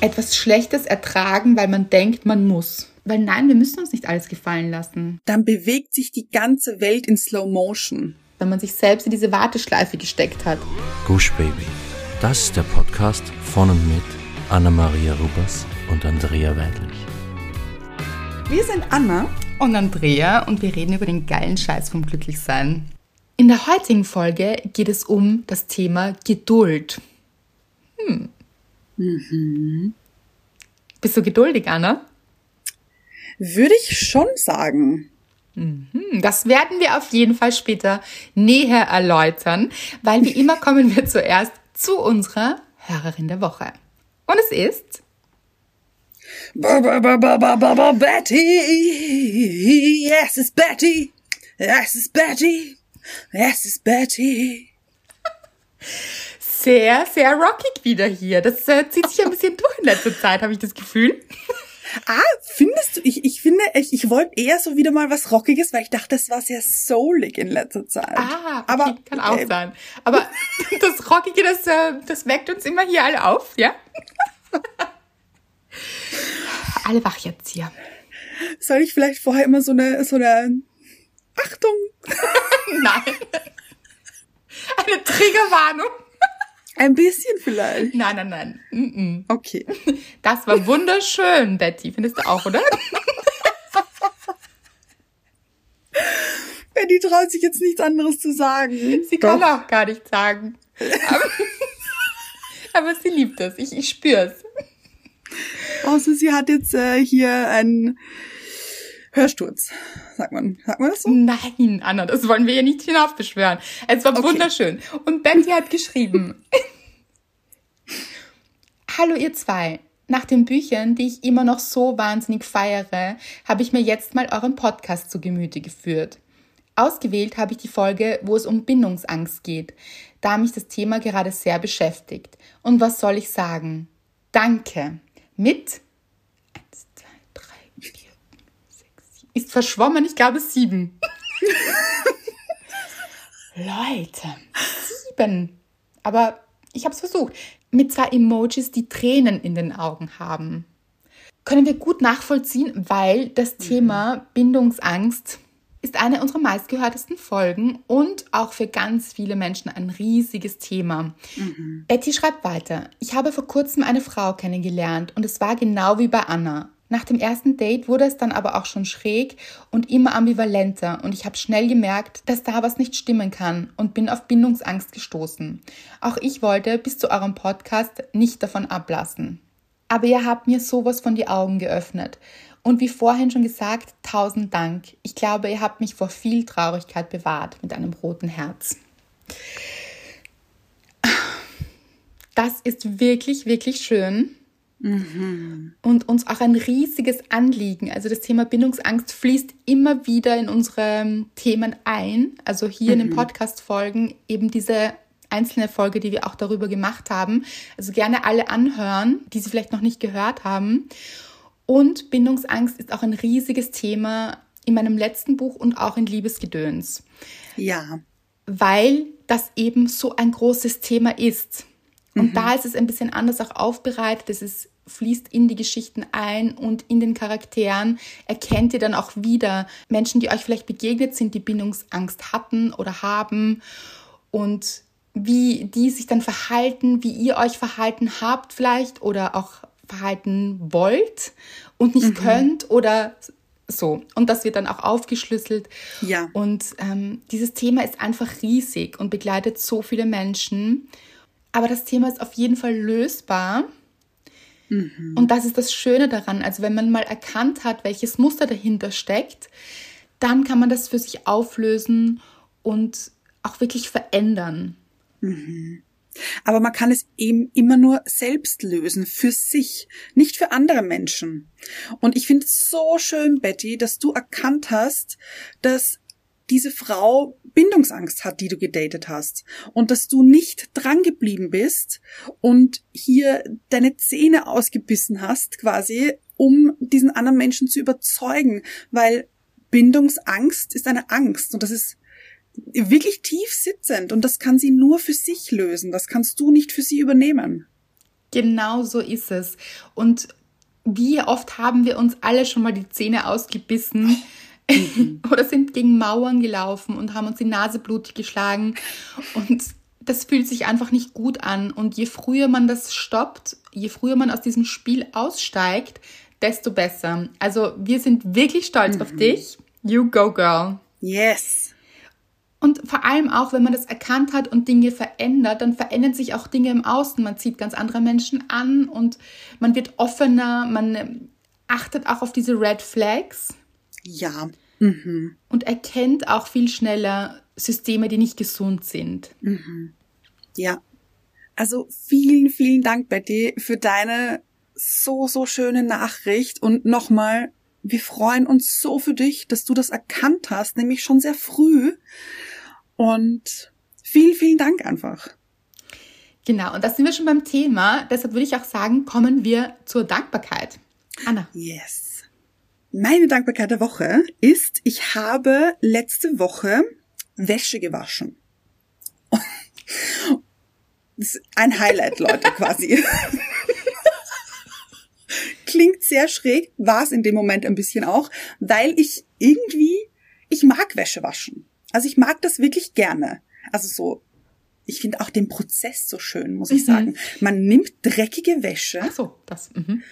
etwas Schlechtes ertragen, weil man denkt, man muss. Weil nein, wir müssen uns nicht alles gefallen lassen. Dann bewegt sich die ganze Welt in Slow Motion. Wenn man sich selbst in diese Warteschleife gesteckt hat. Gush Baby. Das ist der Podcast von und mit Anna-Maria Rubers und Andrea Weidlich. Wir sind Anna und Andrea und wir reden über den geilen Scheiß vom Glücklichsein. In der heutigen Folge geht es um das Thema Geduld. Hm. Mhm. Bist du geduldig, Anna? Würde ich schon sagen. Mhm. Das werden wir auf jeden Fall später näher erläutern, weil wie immer kommen wir zuerst zu unserer Hörerin der Woche. Und es ist Betty. Yes, it's Betty. Yes, it's Betty. Yes, it's Betty. Sehr, sehr rockig wieder hier. Das äh, zieht sich ein bisschen durch in letzter Zeit, habe ich das Gefühl. Ah, findest du? Ich, ich finde, ich, ich wollte eher so wieder mal was Rockiges, weil ich dachte, das war sehr soulig in letzter Zeit. Ah, okay, aber kann auch äh, sein. Aber das Rockige, das, äh, das weckt uns immer hier alle auf, ja? alle wach jetzt hier. Soll ich vielleicht vorher immer so eine, so eine Achtung? Nein. Eine Triggerwarnung. Ein bisschen vielleicht. Nein, nein, nein. Mm -mm. Okay. Das war wunderschön, Betty. Findest du auch, oder? Betty traut sich jetzt nichts anderes zu sagen. Sie Doch. kann auch gar nichts sagen. Aber, aber sie liebt es. Ich, ich spür's. Außer sie hat jetzt äh, hier einen Hörsturz. Sagt man, sagt man das so? Nein, Anna, das wollen wir ja nicht hinaufbeschwören. Es war okay. wunderschön. Und Betty hat geschrieben. Hallo ihr zwei. Nach den Büchern, die ich immer noch so wahnsinnig feiere, habe ich mir jetzt mal euren Podcast zu Gemüte geführt. Ausgewählt habe ich die Folge, wo es um Bindungsangst geht, da mich das Thema gerade sehr beschäftigt. Und was soll ich sagen? Danke. Mit ist verschwommen, ich glaube sieben. Leute, sieben. Aber ich habe es versucht. Mit zwei Emojis, die Tränen in den Augen haben. Können wir gut nachvollziehen, weil das mhm. Thema Bindungsangst ist eine unserer meistgehörtesten Folgen und auch für ganz viele Menschen ein riesiges Thema. Mhm. Betty schreibt weiter. Ich habe vor kurzem eine Frau kennengelernt und es war genau wie bei Anna. Nach dem ersten Date wurde es dann aber auch schon schräg und immer ambivalenter und ich habe schnell gemerkt, dass da was nicht stimmen kann und bin auf Bindungsangst gestoßen. Auch ich wollte bis zu eurem Podcast nicht davon ablassen. Aber ihr habt mir sowas von die Augen geöffnet. Und wie vorhin schon gesagt, tausend Dank. Ich glaube, ihr habt mich vor viel Traurigkeit bewahrt mit einem roten Herz. Das ist wirklich, wirklich schön. Mhm. Und uns auch ein riesiges Anliegen. Also das Thema Bindungsangst fließt immer wieder in unsere Themen ein. Also hier mhm. in den mhm. Podcast-Folgen eben diese einzelne Folge, die wir auch darüber gemacht haben. Also gerne alle anhören, die sie vielleicht noch nicht gehört haben. Und Bindungsangst ist auch ein riesiges Thema in meinem letzten Buch und auch in Liebesgedöns. Ja. Weil das eben so ein großes Thema ist. Und mhm. da ist es ein bisschen anders auch aufbereitet. Es ist, fließt in die Geschichten ein und in den Charakteren erkennt ihr dann auch wieder Menschen, die euch vielleicht begegnet sind, die Bindungsangst hatten oder haben und wie die sich dann verhalten, wie ihr euch verhalten habt vielleicht oder auch verhalten wollt und nicht mhm. könnt oder so. Und das wird dann auch aufgeschlüsselt. Ja. Und ähm, dieses Thema ist einfach riesig und begleitet so viele Menschen. Aber das Thema ist auf jeden Fall lösbar. Mhm. Und das ist das Schöne daran. Also wenn man mal erkannt hat, welches Muster dahinter steckt, dann kann man das für sich auflösen und auch wirklich verändern. Mhm. Aber man kann es eben immer nur selbst lösen, für sich, nicht für andere Menschen. Und ich finde es so schön, Betty, dass du erkannt hast, dass diese Frau Bindungsangst hat, die du gedatet hast. Und dass du nicht drangeblieben bist und hier deine Zähne ausgebissen hast, quasi, um diesen anderen Menschen zu überzeugen. Weil Bindungsangst ist eine Angst und das ist wirklich tief sitzend und das kann sie nur für sich lösen. Das kannst du nicht für sie übernehmen. Genau so ist es. Und wie oft haben wir uns alle schon mal die Zähne ausgebissen mhm. oder sind gegen Mauern gelaufen und haben uns die Nase blutig geschlagen. Und das fühlt sich einfach nicht gut an. Und je früher man das stoppt, je früher man aus diesem Spiel aussteigt, desto besser. Also wir sind wirklich stolz mhm. auf dich. You go, girl. Yes. Und vor allem auch, wenn man das erkannt hat und Dinge verändert, dann verändern sich auch Dinge im Außen. Man zieht ganz andere Menschen an und man wird offener, man achtet auch auf diese Red Flags. Ja. Mhm. Und erkennt auch viel schneller Systeme, die nicht gesund sind. Mhm. Ja. Also vielen, vielen Dank, Betty, für deine so, so schöne Nachricht und nochmal wir freuen uns so für dich, dass du das erkannt hast, nämlich schon sehr früh. Und vielen, vielen Dank einfach. Genau, und da sind wir schon beim Thema. Deshalb würde ich auch sagen, kommen wir zur Dankbarkeit. Anna. Yes. Meine Dankbarkeit der Woche ist, ich habe letzte Woche Wäsche gewaschen. Das ist ein Highlight, Leute, quasi. Klingt sehr schräg, war es in dem Moment ein bisschen auch, weil ich irgendwie, ich mag Wäsche waschen. Also ich mag das wirklich gerne. Also so, ich finde auch den Prozess so schön, muss ich mhm. sagen. Man nimmt dreckige Wäsche. Ach so, das. Mhm.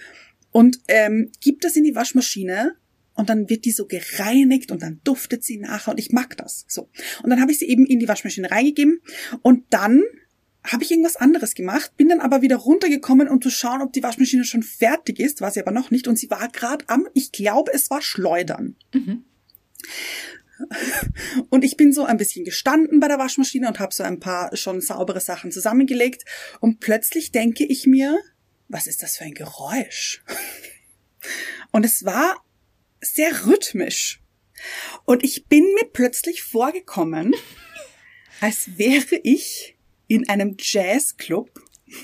Und ähm, gibt das in die Waschmaschine und dann wird die so gereinigt und dann duftet sie nachher und ich mag das. So. Und dann habe ich sie eben in die Waschmaschine reingegeben und dann habe ich irgendwas anderes gemacht, bin dann aber wieder runtergekommen, um zu schauen, ob die Waschmaschine schon fertig ist, war sie aber noch nicht und sie war gerade am, ich glaube, es war Schleudern. Mhm. Und ich bin so ein bisschen gestanden bei der Waschmaschine und habe so ein paar schon saubere Sachen zusammengelegt und plötzlich denke ich mir, was ist das für ein Geräusch? Und es war sehr rhythmisch. Und ich bin mir plötzlich vorgekommen, als wäre ich in einem Jazzclub.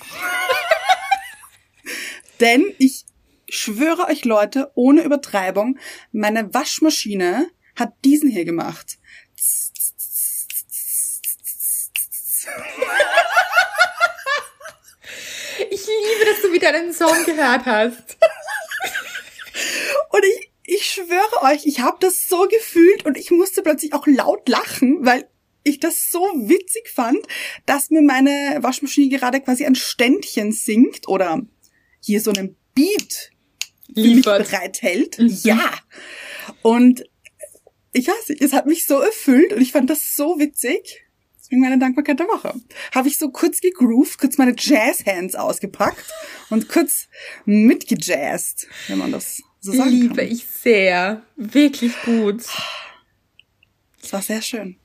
Denn ich schwöre euch Leute, ohne Übertreibung, meine Waschmaschine hat diesen hier gemacht. Ich liebe, dass du wieder einen Song gehört hast. Und ich, ich schwöre euch, ich habe das so gefühlt und ich musste plötzlich auch laut lachen, weil ich das so witzig fand, dass mir meine Waschmaschine gerade quasi ein Ständchen singt oder hier so einen Beat Liefert. bereithält. Mhm. Ja. Und ich weiß nicht, es hat mich so erfüllt und ich fand das so witzig. Deswegen meine Dankbarkeit der Woche. Habe ich so kurz gegroovt, kurz meine Jazz-Hands ausgepackt und kurz mitgejazzt, wenn man das so sagen Liebe kann. ich sehr. Wirklich gut. Es war sehr schön.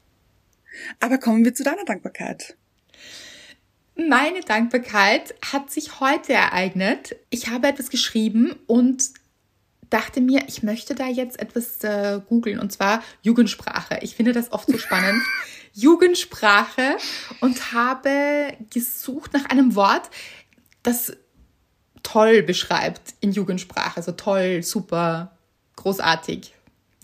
Aber kommen wir zu deiner Dankbarkeit. Meine Dankbarkeit hat sich heute ereignet. Ich habe etwas geschrieben und dachte mir, ich möchte da jetzt etwas äh, googeln und zwar Jugendsprache. Ich finde das oft so spannend. Jugendsprache und habe gesucht nach einem Wort, das toll beschreibt in Jugendsprache. Also toll, super, großartig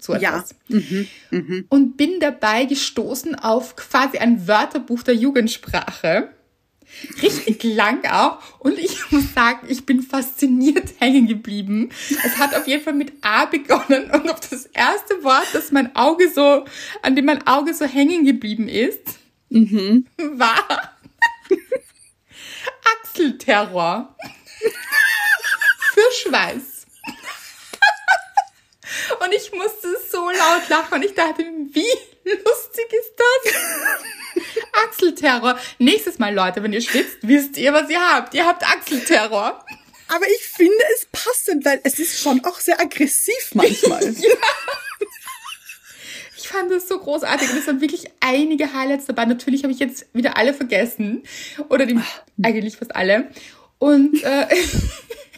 so etwas. Ja. Mhm, mh. Und bin dabei gestoßen auf quasi ein Wörterbuch der Jugendsprache. Richtig lang auch. Und ich muss sagen, ich bin fasziniert hängen geblieben. Es hat auf jeden Fall mit A begonnen und auf das erste Wort, das mein Auge so, an dem mein Auge so hängen geblieben ist, mhm. war Achselterror. Für Schweiß. Und ich musste so laut lachen und ich dachte, wie lustig ist das? Achselterror. Nächstes Mal, Leute, wenn ihr schwitzt, wisst ihr, was ihr habt. Ihr habt Achselterror. Aber ich finde es passend, weil es ist schon auch sehr aggressiv manchmal. ja. Ich fand das so großartig und es waren wirklich einige Highlights dabei. Natürlich habe ich jetzt wieder alle vergessen. Oder die, eigentlich fast alle. Und äh,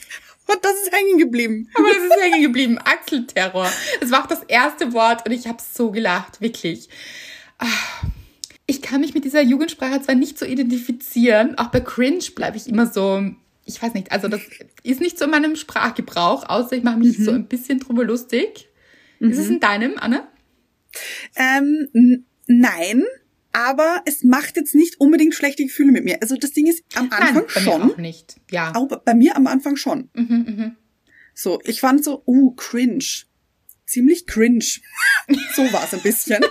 Und das ist hängen geblieben. Aber das ist hängen geblieben. Achselterror. Das war auch das erste Wort und ich habe so gelacht, wirklich. Ah. Ich kann mich mit dieser Jugendsprache zwar nicht so identifizieren, auch bei Cringe bleibe ich immer so, ich weiß nicht, also das ist nicht so in meinem Sprachgebrauch, außer ich mache mich mhm. so ein bisschen drüber lustig. Mhm. Ist es mhm. in deinem, Anne? Ähm, nein, Aber es macht jetzt nicht unbedingt schlechte Gefühle mit mir. Also das Ding ist am Anfang Nein, bei schon. Mir auch nicht. Ja. Auch bei mir am Anfang schon. Mhm, mhm. So, ich fand so, uh, cringe. Ziemlich cringe. so war es ein bisschen.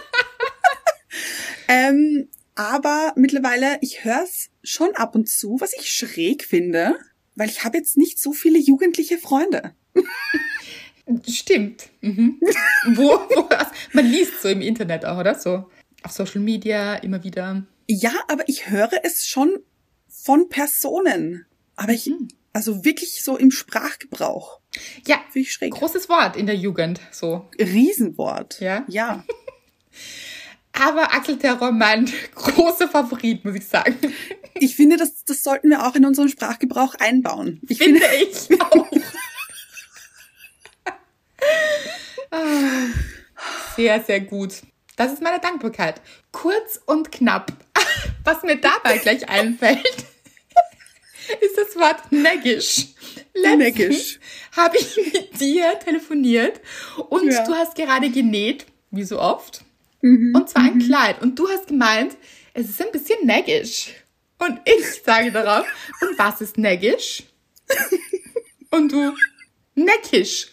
ähm, aber mittlerweile, ich höre es schon ab und zu, was ich schräg finde, weil ich habe jetzt nicht so viele jugendliche Freunde. Stimmt. Mhm. wo, wo, man liest so im Internet auch, oder? So auf Social Media immer wieder. Ja, aber ich höre es schon von Personen. Aber ich, Mhm. also wirklich so im Sprachgebrauch. Ja, Finde ich schräg. großes Wort in der Jugend, so. Riesenwort. Ja? Ja. Aber Axel Terror mein großer Favorit, muss ich sagen. Ich finde, das, das sollten wir auch in unseren Sprachgebrauch einbauen. Ich Finde finde, ich auch. Ah, sehr, sehr gut. Das ist meine Dankbarkeit. Kurz und knapp. Was mir dabei gleich einfällt, ist das Wort neckisch. Neckisch. habe ich mit dir telefoniert und Ja. du hast gerade genäht, wie so oft. Mhm. Und zwar ein Kleid. Und du hast gemeint, es ist ein bisschen neckisch. Und ich sage darauf, und was ist neckisch? Und du, neckisch.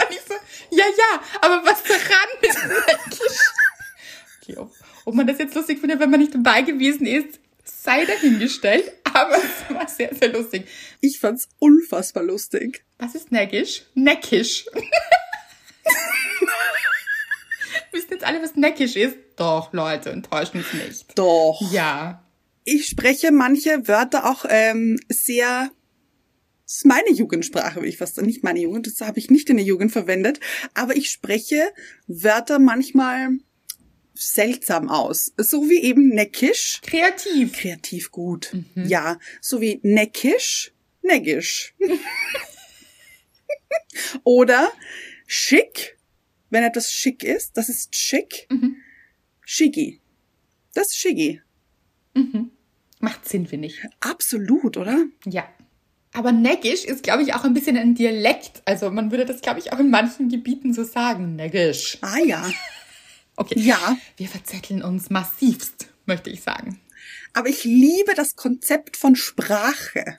Und ich so, ja, ja, aber was daran ist neckisch? Okay, ob, ob man das jetzt lustig findet, wenn man nicht dabei gewesen ist, sei dahingestellt. Aber es war sehr, sehr lustig. ich fand's unfassbar lustig. Was ist neckisch? Neckisch. Wissen jetzt alle, was neckisch ist? Doch, Leute, enttäuscht uns nicht. Doch. Ja. Ich spreche manche Wörter auch ähm, sehr. Das ist meine Jugendsprache, würde ich fast sagen. Nicht meine Jugend, das habe ich nicht in der Jugend verwendet. Aber ich spreche Wörter manchmal seltsam aus. So wie eben neckisch. Kreativ. Kreativ gut. Ja. So wie neckisch. Neckisch. Oder schick. Wenn etwas schick ist, das ist schick. Mhm. Schicki. Das ist schicki. Macht Sinn, finde ich. Absolut, oder? Ja. Aber neckisch ist, glaube ich, auch ein bisschen ein Dialekt. Also man würde das, glaube ich, auch in manchen Gebieten so sagen. Neckisch. Ah ja. Okay. Ja. Wir verzetteln uns massivst, möchte ich sagen. Aber ich liebe das Konzept von Sprache.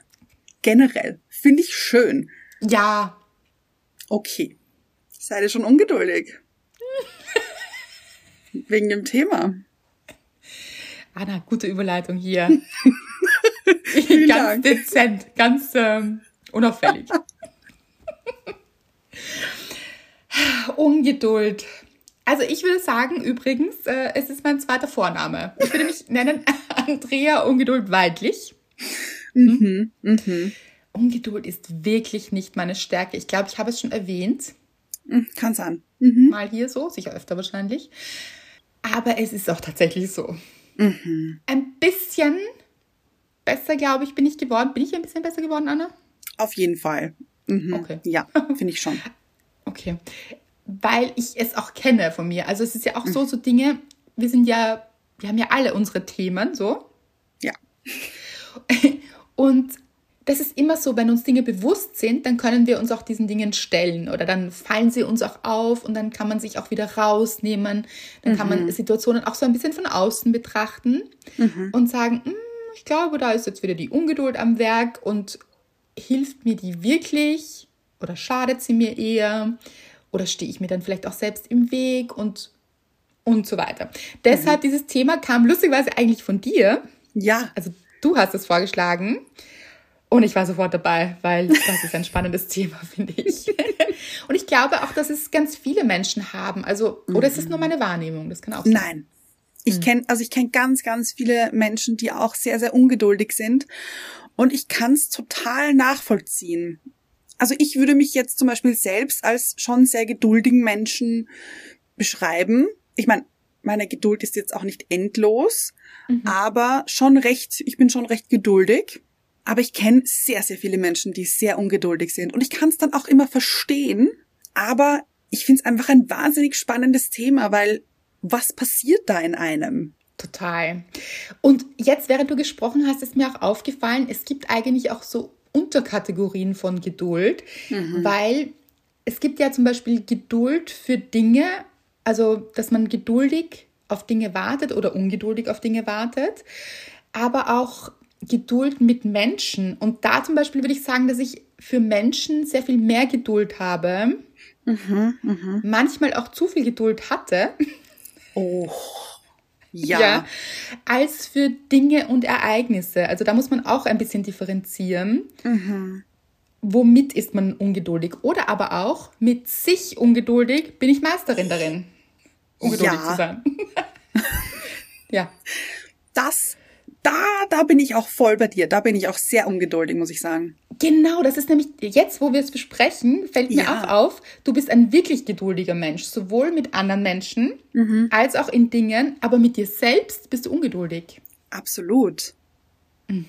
Generell. Finde ich schön. Ja. Okay. Seid ihr schon ungeduldig? Wegen dem Thema. Anna, gute Überleitung hier. Vielen ganz Dank. dezent, ganz ähm, unauffällig. Ungeduld. Also ich würde sagen, übrigens, äh, es ist mein zweiter Vorname. Ich würde mich nennen Andrea Ungeduld Weidlich. Mhm. Mhm. Ungeduld ist wirklich nicht meine Stärke. Ich glaube, ich habe es schon erwähnt. Mhm. Kann sein. Mhm. Mal hier so, sicher öfter wahrscheinlich. Aber es ist auch tatsächlich so. Mhm. Ein bisschen besser, glaube ich, bin ich geworden. Bin ich ein bisschen besser geworden, Anna? Auf jeden Fall. Mhm. Okay. Ja, finde ich schon. Okay. Weil ich es auch kenne von mir. Also es ist ja auch so, so Dinge, wir sind ja, wir haben ja alle unsere Themen, so. Ja. Und das ist immer so, wenn uns Dinge bewusst sind, dann können wir uns auch diesen Dingen stellen oder dann fallen sie uns auch auf und dann kann man sich auch wieder rausnehmen. Dann kann man Situationen auch so ein bisschen von außen betrachten und sagen, "Hm, ich glaube, da ist jetzt wieder die Ungeduld am Werk und hilft mir die wirklich oder schadet sie mir eher oder stehe ich mir dann vielleicht auch selbst im Weg und und so weiter. Deshalb dieses Thema kam lustigerweise eigentlich von dir. Ja. Also du hast es vorgeschlagen und ich war sofort dabei, weil das ist ein spannendes Thema, finde ich. Und ich glaube auch, dass es ganz viele Menschen haben. Also, oder ist es nur meine Wahrnehmung? Das kann auch sein. Nein. Ich kenne, also ich kenne ganz, ganz viele Menschen, die auch sehr, sehr ungeduldig sind. Und ich kann es total nachvollziehen. Also ich würde mich jetzt zum Beispiel selbst als schon sehr geduldigen Menschen beschreiben. Ich meine, meine Geduld ist jetzt auch nicht endlos, aber schon recht, ich bin schon recht geduldig. Aber ich kenne sehr, sehr viele Menschen, die sehr ungeduldig sind. Und ich kann es dann auch immer verstehen. Aber ich finde es einfach ein wahnsinnig spannendes Thema, weil was passiert da in einem? Total. Und jetzt, während du gesprochen hast, ist mir auch aufgefallen, es gibt eigentlich auch so Unterkategorien von Geduld, weil es gibt ja zum Beispiel Geduld für Dinge, also dass man geduldig auf Dinge wartet oder ungeduldig auf Dinge wartet, aber auch Geduld mit Menschen. Und da zum Beispiel würde ich sagen, dass ich für Menschen sehr viel mehr Geduld habe, Mhm, mhm. manchmal auch zu viel Geduld hatte, Oh. Ja. ja, als für Dinge und Ereignisse. Also da muss man auch ein bisschen differenzieren. Mhm. Womit ist man ungeduldig? Oder aber auch mit sich ungeduldig bin ich Meisterin darin, ungeduldig Ja. zu sein. ja, Das, da, da bin ich auch voll bei dir. Da bin ich auch sehr ungeduldig, muss ich sagen. genau, das ist nämlich jetzt, wo wir es besprechen, fällt mir Ja. auch auf, du bist ein wirklich geduldiger Mensch, sowohl mit anderen Menschen Mhm. als auch in Dingen, aber mit dir selbst bist du ungeduldig. Absolut. Mhm.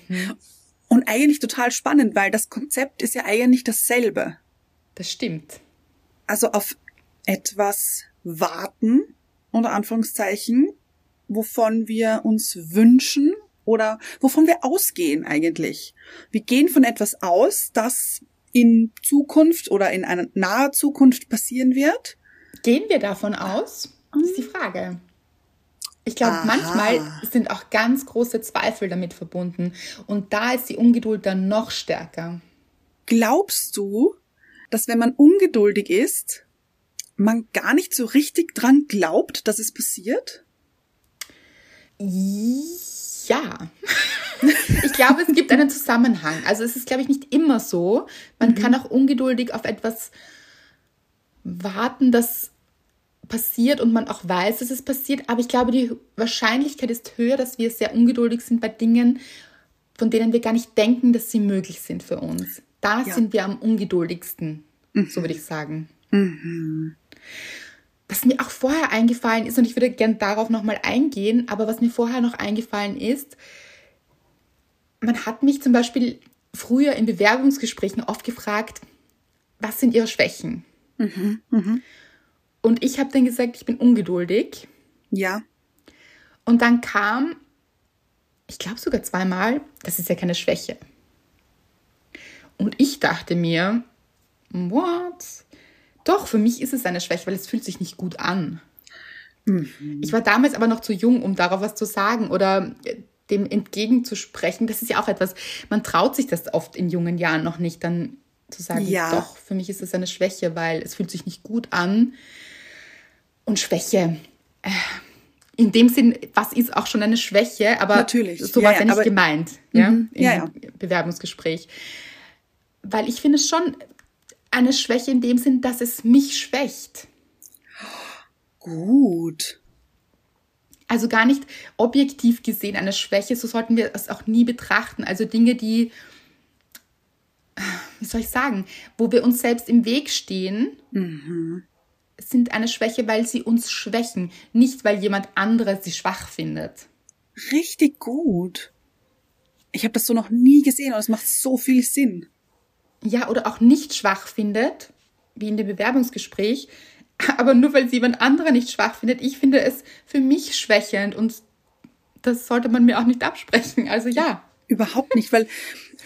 Und eigentlich total spannend, weil das Konzept ist ja eigentlich dasselbe. Das stimmt. Also auf etwas warten, unter Anführungszeichen, wovon wir uns wünschen oder wovon wir ausgehen eigentlich. Wir gehen von etwas aus, das in Zukunft oder in einer naher Zukunft passieren wird. Gehen wir davon aus? Das ist die Frage. Ich glaube, manchmal sind auch ganz große Zweifel damit verbunden. Und da ist die Ungeduld dann noch stärker. Glaubst du, dass wenn man ungeduldig ist, man gar nicht so richtig dran glaubt, dass es passiert? Ja. Ich glaube, es gibt einen Zusammenhang. Also es ist, glaube ich, nicht immer so. Man kann auch ungeduldig auf etwas warten, das passiert und man auch weiß, dass es passiert. Aber ich glaube, die Wahrscheinlichkeit ist höher, dass wir sehr ungeduldig sind bei Dingen, von denen wir gar nicht denken, dass sie möglich sind für uns. Da Ja. sind wir am ungeduldigsten, so würde ich sagen. Was mir auch vorher eingefallen ist, und ich würde gern darauf nochmal eingehen, aber was mir vorher noch eingefallen ist, man hat mich zum Beispiel früher in Bewerbungsgesprächen oft gefragt, was sind ihre Schwächen? Und ich habe dann gesagt, ich bin ungeduldig. Ja. Und dann kam, ich glaube sogar zweimal, das ist ja keine Schwäche. Und ich dachte mir, what? Doch, für mich ist es eine Schwäche, weil es fühlt sich nicht gut an. Ich war damals aber noch zu jung, um darauf was zu sagen oder äh, dem entgegenzusprechen. Das ist ja auch etwas, man traut sich das oft in jungen Jahren noch nicht, dann zu sagen, Ja. doch, für mich ist es eine Schwäche, weil es fühlt sich nicht gut an. Und Schwäche, äh, in dem Sinn, was ist auch schon eine Schwäche, aber Natürlich. so war ja, ja nicht gemeint, ja, Mhm. im. Bewerbungsgespräch. Weil ich finde es schon eine Schwäche in dem Sinn, dass es mich schwächt. Gut. Also gar nicht objektiv gesehen eine Schwäche, so sollten wir es auch nie betrachten. Also Dinge, die, wie soll ich sagen, wo wir uns selbst im Weg stehen, sind eine Schwäche, weil sie uns schwächen, nicht weil jemand anderes sie schwach findet. Richtig gut. Ich habe das so noch nie gesehen und es macht so viel Sinn. Ja, oder auch nicht schwach findet, wie in dem Bewerbungsgespräch, aber nur weil sie jemand anderer nicht schwach findet, ich finde es für mich schwächend und das sollte man mir auch nicht absprechen. Also ja. Überhaupt nicht, weil,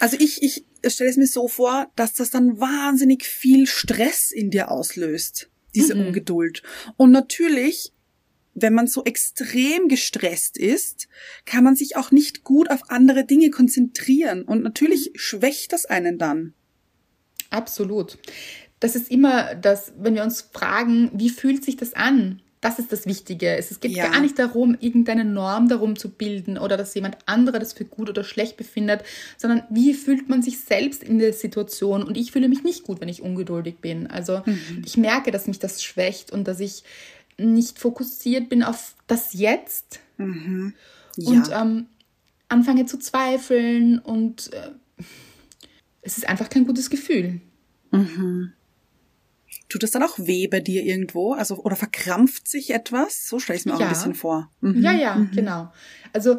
also ich, ich stelle es mir so vor, dass das dann wahnsinnig viel Stress in dir auslöst, diese Ungeduld. Und natürlich, wenn man so extrem gestresst ist, kann man sich auch nicht gut auf andere Dinge konzentrieren. Und natürlich schwächt das einen dann. Absolut. Das ist immer das, wenn wir uns fragen, wie fühlt sich das an? Das ist das Wichtige. Es geht Ja. gar nicht darum, irgendeine Norm darum zu bilden oder dass jemand anderer das für gut oder schlecht befindet, sondern wie fühlt man sich selbst in der Situation? Und ich fühle mich nicht gut, wenn ich ungeduldig bin. Also ich merke, dass mich das schwächt und dass ich nicht fokussiert bin auf das Jetzt und Ja. ähm, anfange zu zweifeln und äh, es ist einfach kein gutes Gefühl. Tut das dann auch weh bei dir irgendwo? Also, oder verkrampft sich etwas? So stelle ich es mir auch Ja. ein bisschen vor. Mhm. Ja, ja, genau. Also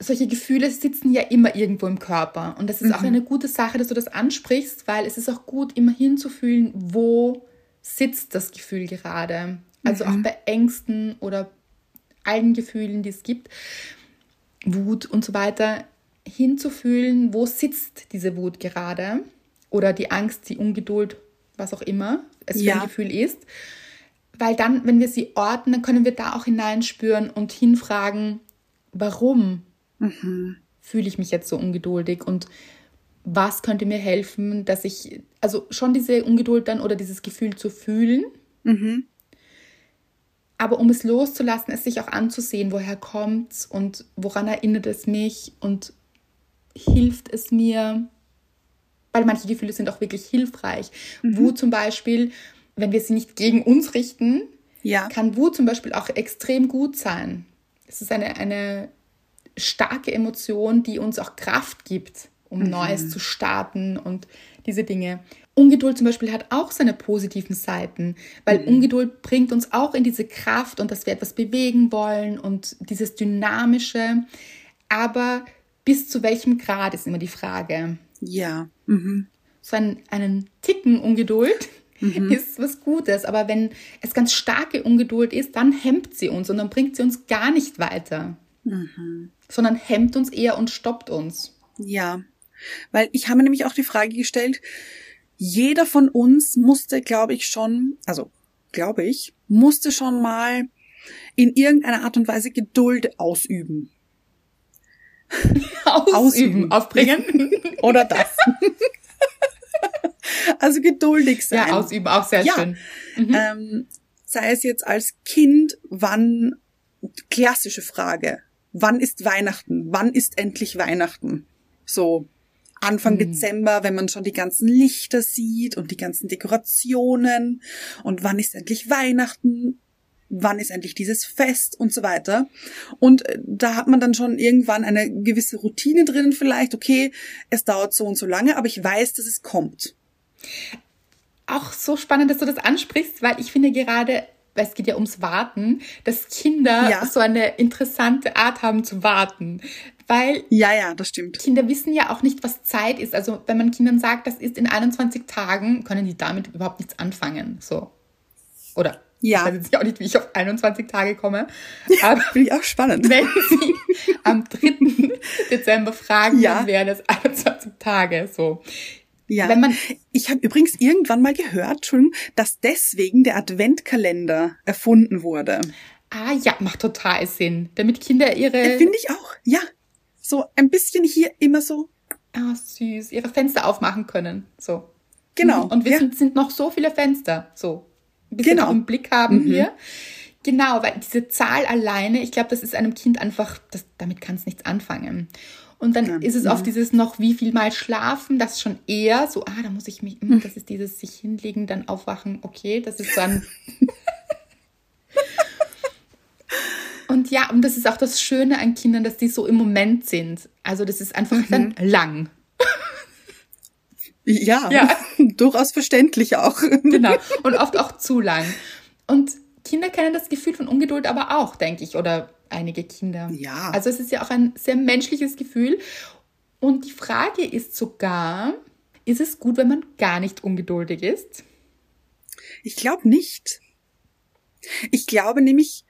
solche Gefühle sitzen ja immer irgendwo im Körper. Und das ist auch eine gute Sache, dass du das ansprichst, weil es ist auch gut, immer hinzufühlen, wo sitzt das Gefühl gerade. Also auch bei Ängsten oder allen Gefühlen, die es gibt, Wut und so weiter, hinzufühlen, wo sitzt diese Wut gerade oder die Angst, die Ungeduld, was auch immer es für Ja. ein Gefühl ist. weil dann, wenn wir sie ordnen, können wir da auch hineinspüren und hinfragen, warum Mhm. fühle ich mich jetzt so ungeduldig und was könnte mir helfen, dass ich, also schon diese Ungeduld dann oder dieses Gefühl zu fühlen, Mhm. aber um es loszulassen, es sich auch anzusehen, woher kommt's und woran erinnert es mich und hilft es mir, weil manche Gefühle sind auch wirklich hilfreich. Wut zum Beispiel, wenn wir sie nicht gegen uns richten, Ja. kann Wut zum Beispiel auch extrem gut sein. Es ist eine, eine starke Emotion, die uns auch Kraft gibt, um Neues zu starten und diese Dinge. Ungeduld zum Beispiel hat auch seine positiven Seiten, weil Ungeduld bringt uns auch in diese Kraft und dass wir etwas bewegen wollen und dieses Dynamische. Aber bis zu welchem Grad ist immer die Frage Ja. Mhm. so einen, einen Ticken Ungeduld ist was Gutes. Aber wenn es ganz starke Ungeduld ist, dann hemmt sie uns und dann bringt sie uns gar nicht weiter. Sondern hemmt uns eher und stoppt uns. Ja. Weil ich habe mir nämlich auch die Frage gestellt, jeder von uns musste, glaube ich, schon, also glaube ich, musste schon mal in irgendeiner Art und Weise Geduld ausüben. Ausüben, Ausüben. aufbringen. Oder das. also geduldig sein. ja, ausüben, auch sehr Ja. schön. Ähm, sei es jetzt als Kind, wann, klassische Frage, wann ist Weihnachten? Wann ist endlich Weihnachten? So, Anfang Dezember, wenn man schon die ganzen Lichter sieht und die ganzen Dekorationen und wann ist endlich Weihnachten? Wann ist endlich dieses Fest und so weiter? Und äh, da hat man dann schon irgendwann eine gewisse Routine drin vielleicht. Okay, es dauert so und so lange, aber ich weiß, dass es kommt. Auch so spannend, dass du das ansprichst, weil ich finde gerade, weil es geht ja ums Warten, dass Kinder Ja. so eine interessante Art haben zu warten. Weil Ja, ja, das stimmt. Kinder wissen ja auch nicht, was Zeit ist. Also wenn man Kindern sagt, das ist in 21 Tagen, können die damit überhaupt nichts anfangen. So. Oder Ja. ich weiß jetzt auch nicht, wie ich auf 21 Tage komme. Aber Finde ich auch spannend. wenn sie am 3. Dezember fragen, Ja. dann wären es 21 Tage. So. Ja. Wenn man ich habe übrigens irgendwann mal gehört, Entschuldigung, dass deswegen der Adventkalender erfunden wurde. Ah ja, macht total Sinn. Damit Kinder ihre, Finde ich auch. Ja. So ein bisschen hier immer so. ah, süß, ihre Fenster aufmachen können. So. Genau. Und wir ja. sind noch so viele Fenster. So. Ein bisschen Genau. im Blick haben hier. Genau, weil diese Zahl alleine, ich glaube, das ist einem Kind einfach, das, damit kann es nichts anfangen. Und dann ist es oft dieses noch, wie viel mal schlafen, das schon eher so, ah, da muss ich mich, hm, das ist dieses sich hinlegen, dann aufwachen, okay, das ist dann. und ja, und das ist auch das Schöne an Kindern, dass die so im Moment sind. Also das ist einfach dann lang. Ja, Ja. durchaus verständlich auch. Genau. Und oft auch zu lang. Und Kinder kennen das Gefühl von Ungeduld aber auch, denke ich, oder einige Kinder. Ja. Also es ist ja auch ein sehr menschliches Gefühl. Und die Frage ist sogar, ist es gut, wenn man gar nicht ungeduldig ist? Ich glaube nicht. Ich glaube nämlich,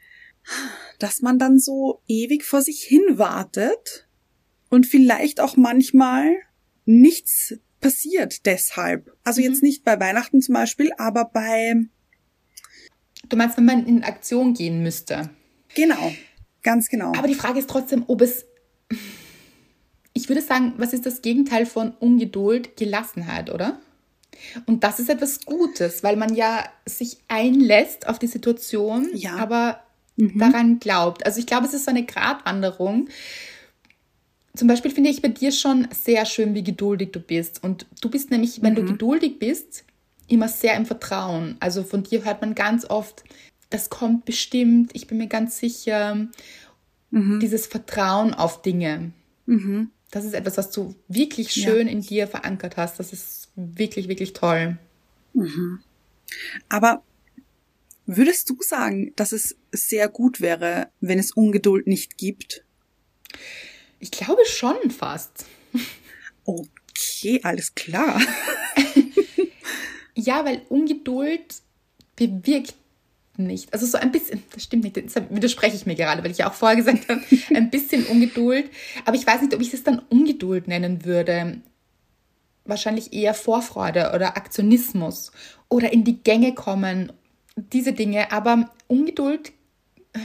dass man dann so ewig vor sich hin wartet und vielleicht auch manchmal nichts passiert deshalb. Also jetzt nicht bei Weihnachten zum Beispiel, aber bei, Du meinst, wenn man in Aktion gehen müsste. genau, ganz genau. Aber die Frage ist trotzdem, ob es. Ich würde sagen, was ist das Gegenteil von Ungeduld? Gelassenheit, oder? Und das ist etwas Gutes, weil man ja sich einlässt auf die Situation, Ja. aber daran glaubt. Also ich glaube, es ist so eine Gratwanderung. Zum Beispiel finde ich bei dir schon sehr schön, wie geduldig du bist. Und du bist nämlich, wenn du geduldig bist, immer sehr im Vertrauen. Also von dir hört man ganz oft, das kommt bestimmt, ich bin mir ganz sicher. Dieses Vertrauen auf Dinge. Das ist etwas, was du wirklich Ja. schön in dir verankert hast. Das ist wirklich, wirklich toll. Aber würdest du sagen, dass es sehr gut wäre, wenn es Ungeduld nicht gibt? Ich glaube schon fast. Okay, alles klar. Ja, weil Ungeduld bewirkt nicht. Also so ein bisschen, das stimmt nicht, das widerspreche ich mir gerade, weil ich ja auch vorher gesagt habe, ein bisschen Ungeduld. Aber ich weiß nicht, ob ich es dann Ungeduld nennen würde. Wahrscheinlich eher Vorfreude oder Aktionismus oder in die Gänge kommen. diese Dinge. Aber Ungeduld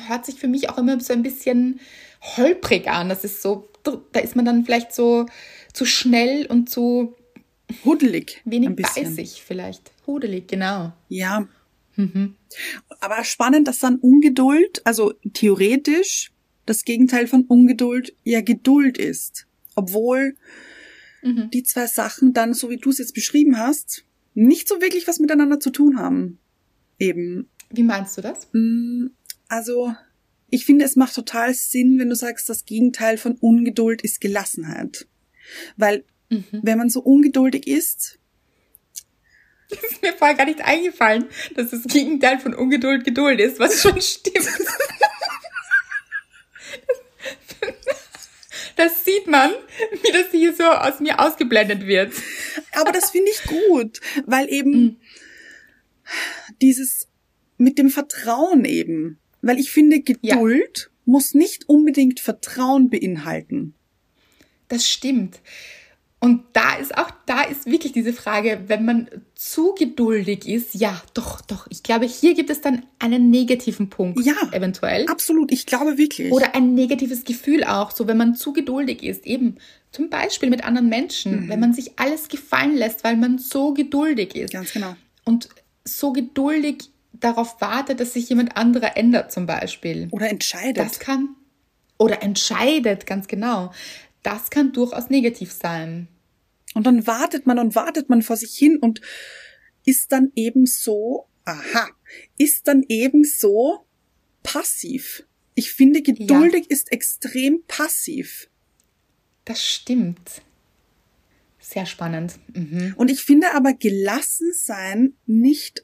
hört sich für mich auch immer so ein bisschen holprig an. Das ist so, da ist man dann vielleicht so zu schnell und zu Hudelig. wenig bei sich vielleicht. Hudelig, genau. Ja. Mhm. Aber spannend, dass dann Ungeduld, also theoretisch das Gegenteil von Ungeduld ja Geduld ist. Obwohl mhm. die zwei Sachen dann, so wie du es jetzt beschrieben hast, nicht so wirklich was miteinander zu tun haben. Eben. Wie meinst du das? Mm, also, ich finde, es macht total Sinn, wenn du sagst, das Gegenteil von Ungeduld ist Gelassenheit. Weil, mhm. wenn man so ungeduldig ist, das ist mir vorher gar nicht eingefallen, dass das Gegenteil von Ungeduld Geduld ist, was schon stimmt. Das sieht man, wie das hier so aus mir ausgeblendet wird. Aber das finde ich gut, weil eben mhm. dieses mit dem Vertrauen eben, weil ich finde, Geduld ja. muss nicht unbedingt Vertrauen beinhalten. Das stimmt. Und da ist auch, da ist wirklich diese Frage, wenn man zu geduldig ist, ja, doch, doch. Ich glaube, hier gibt es dann einen negativen Punkt. Ja. Eventuell. Absolut. Ich glaube wirklich. Oder ein negatives Gefühl auch, so wenn man zu geduldig ist, eben zum Beispiel mit anderen Menschen, mhm. wenn man sich alles gefallen lässt, weil man so geduldig ist. Ganz genau. Und so geduldig darauf wartet, dass sich jemand anderer ändert, zum Beispiel. Oder entscheidet. Das kann. Oder entscheidet, ganz genau das kann durchaus negativ sein. Und dann wartet man und wartet man vor sich hin und ist dann eben so, aha, ist dann eben so passiv. Ich finde, geduldig ja. ist extrem passiv. Das stimmt. Sehr spannend. Mhm. Und ich finde aber gelassen sein nicht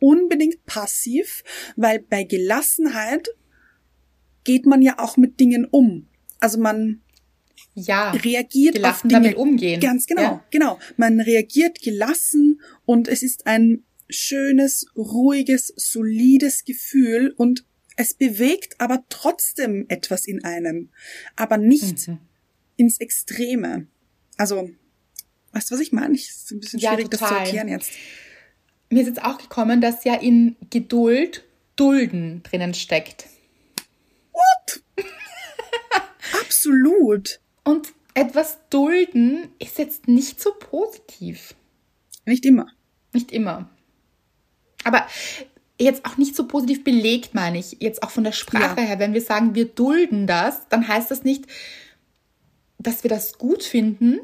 unbedingt passiv, weil bei Gelassenheit geht man ja auch mit Dingen um. Also man ja, reagiert gelassen auf Dinge. damit umgehen. Ganz genau, ja. genau. Man reagiert gelassen und es ist ein schönes, ruhiges, solides Gefühl und es bewegt aber trotzdem etwas in einem, aber nicht mhm. ins Extreme. Also, weißt du, was ich meine? Ich, ist ein bisschen schwierig, ja, das zu erklären jetzt. Mir ist jetzt auch gekommen, dass ja in Geduld Dulden drinnen steckt. What? Absolut. Und etwas dulden ist jetzt nicht so positiv. Nicht immer. Nicht immer. Aber jetzt auch nicht so positiv belegt, meine ich. Jetzt auch von der Sprache ja. her. Wenn wir sagen, wir dulden das, dann heißt das nicht, dass wir das gut finden.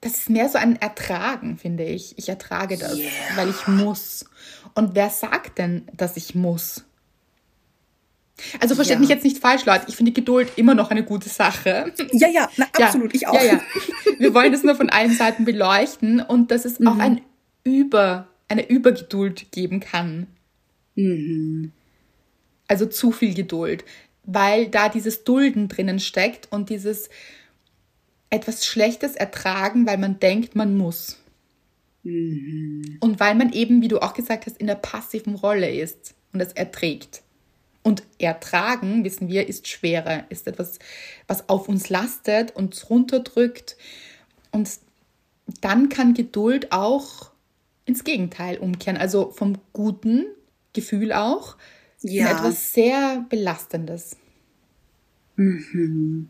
Das ist mehr so ein Ertragen, finde ich. Ich ertrage das, yeah. weil ich muss. Und wer sagt denn, dass ich muss? Also versteht ja. mich jetzt nicht falsch, Leute. Ich finde Geduld immer noch eine gute Sache. Ja, ja, na, absolut, ja. ich auch. Ja, ja. Wir wollen das nur von allen Seiten beleuchten und dass es mhm. auch ein Über, eine Übergeduld geben kann. Mhm. Also zu viel Geduld, weil da dieses Dulden drinnen steckt und dieses etwas Schlechtes ertragen, weil man denkt, man muss. Mhm. Und weil man eben, wie du auch gesagt hast, in der passiven Rolle ist und es erträgt. Und ertragen, wissen wir, ist schwerer, ist etwas, was auf uns lastet, uns runterdrückt. Und dann kann Geduld auch ins Gegenteil umkehren, also vom guten Gefühl auch ja. in etwas sehr Belastendes. Mhm.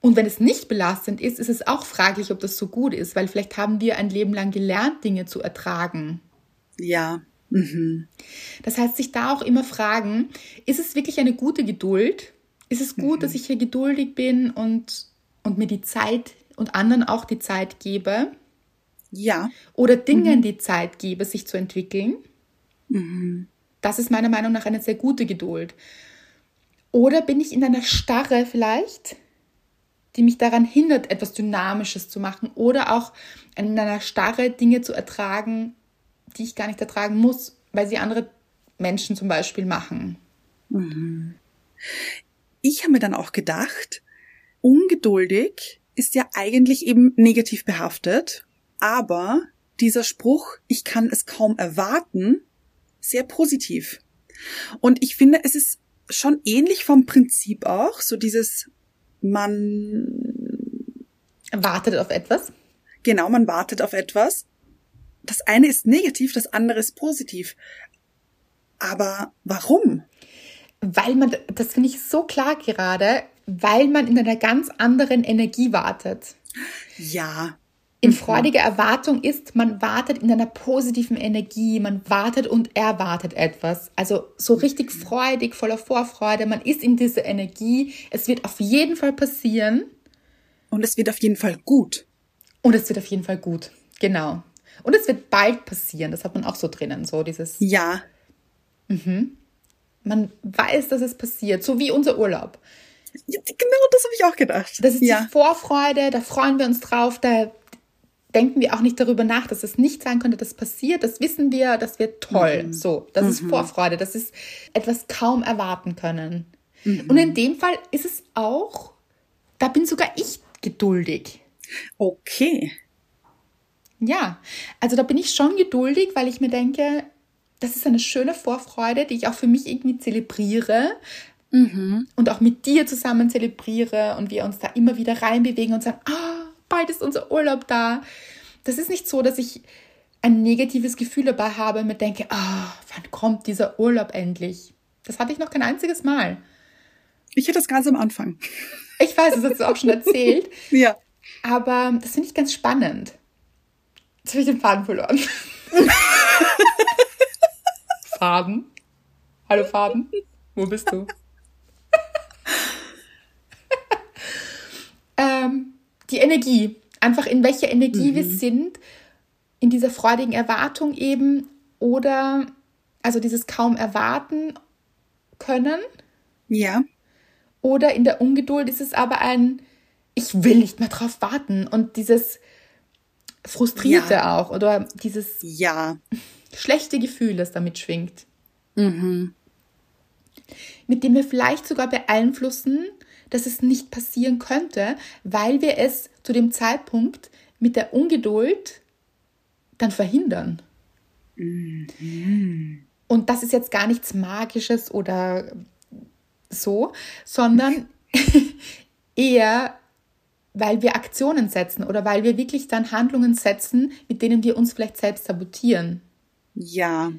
Und wenn es nicht belastend ist, ist es auch fraglich, ob das so gut ist, weil vielleicht haben wir ein Leben lang gelernt, Dinge zu ertragen. Ja. Mhm. Das heißt, sich da auch immer fragen, ist es wirklich eine gute Geduld? Ist es gut, mhm. dass ich hier geduldig bin und, und mir die Zeit und anderen auch die Zeit gebe? Ja. Oder Dingen mhm. die Zeit gebe, sich zu entwickeln? Mhm. Das ist meiner Meinung nach eine sehr gute Geduld. Oder bin ich in einer Starre vielleicht, die mich daran hindert, etwas Dynamisches zu machen oder auch in einer Starre Dinge zu ertragen, die ich gar nicht ertragen muss, weil sie andere Menschen zum Beispiel machen. Mhm. Ich habe mir dann auch gedacht, ungeduldig ist ja eigentlich eben negativ behaftet, aber dieser Spruch, ich kann es kaum erwarten, sehr positiv. Und ich finde, es ist schon ähnlich vom Prinzip auch, so dieses man wartet auf etwas. Genau, man wartet auf etwas das eine ist negativ, das andere ist positiv. Aber warum? Weil man, das finde ich so klar gerade, weil man in einer ganz anderen Energie wartet. Ja. In freudiger Erwartung ist, man wartet in einer positiven Energie, man wartet und erwartet etwas. Also so richtig freudig, voller Vorfreude, man ist in dieser Energie. Es wird auf jeden Fall passieren. Und es wird auf jeden Fall gut. Und es wird auf jeden Fall gut. Genau. Und es wird bald passieren. Das hat man auch so drinnen, so dieses. Ja. Man weiß, dass es passiert, so wie unser Urlaub. Genau, das habe ich auch gedacht. Das ist ja. die Vorfreude, da freuen wir uns drauf, da denken wir auch nicht darüber nach, dass es nicht sein könnte, dass passiert. Das wissen wir, das wird toll. So, das ist Vorfreude, das ist etwas kaum erwarten können. Und in dem Fall ist es auch, da bin sogar ich geduldig. Okay. Ja, also da bin ich schon geduldig, weil ich mir denke, das ist eine schöne Vorfreude, die ich auch für mich irgendwie zelebriere und auch mit dir zusammen zelebriere und wir uns da immer wieder reinbewegen und sagen, ah, bald ist unser Urlaub da. Das ist nicht so, dass ich ein negatives Gefühl dabei habe und mir denke, ah, wann kommt dieser Urlaub endlich? Das hatte ich noch kein einziges Mal. Ich hatte das ganz am Anfang. Ich weiß, das hast du auch schon erzählt, Ja. aber das finde ich ganz spannend. Jetzt habe ich den Faden verloren. Faden? Hallo Faden? Wo bist du? ähm, die Energie. Einfach in welcher Energie wir sind. In dieser freudigen Erwartung eben. Oder, also dieses kaum erwarten können. Ja. Oder in der Ungeduld ist es aber ein, ich will nicht mehr drauf warten. Und dieses Frustrierte Ja. auch. Oder dieses Ja. schlechte Gefühl, das damit schwingt. Mit dem wir vielleicht sogar beeinflussen, dass es nicht passieren könnte, weil wir es zu dem Zeitpunkt mit der Ungeduld dann verhindern. Und das ist jetzt gar nichts Magisches oder so, sondern eher, weil wir Aktionen setzen oder weil wir wirklich dann Handlungen setzen, mit denen wir uns vielleicht selbst sabotieren. Ja.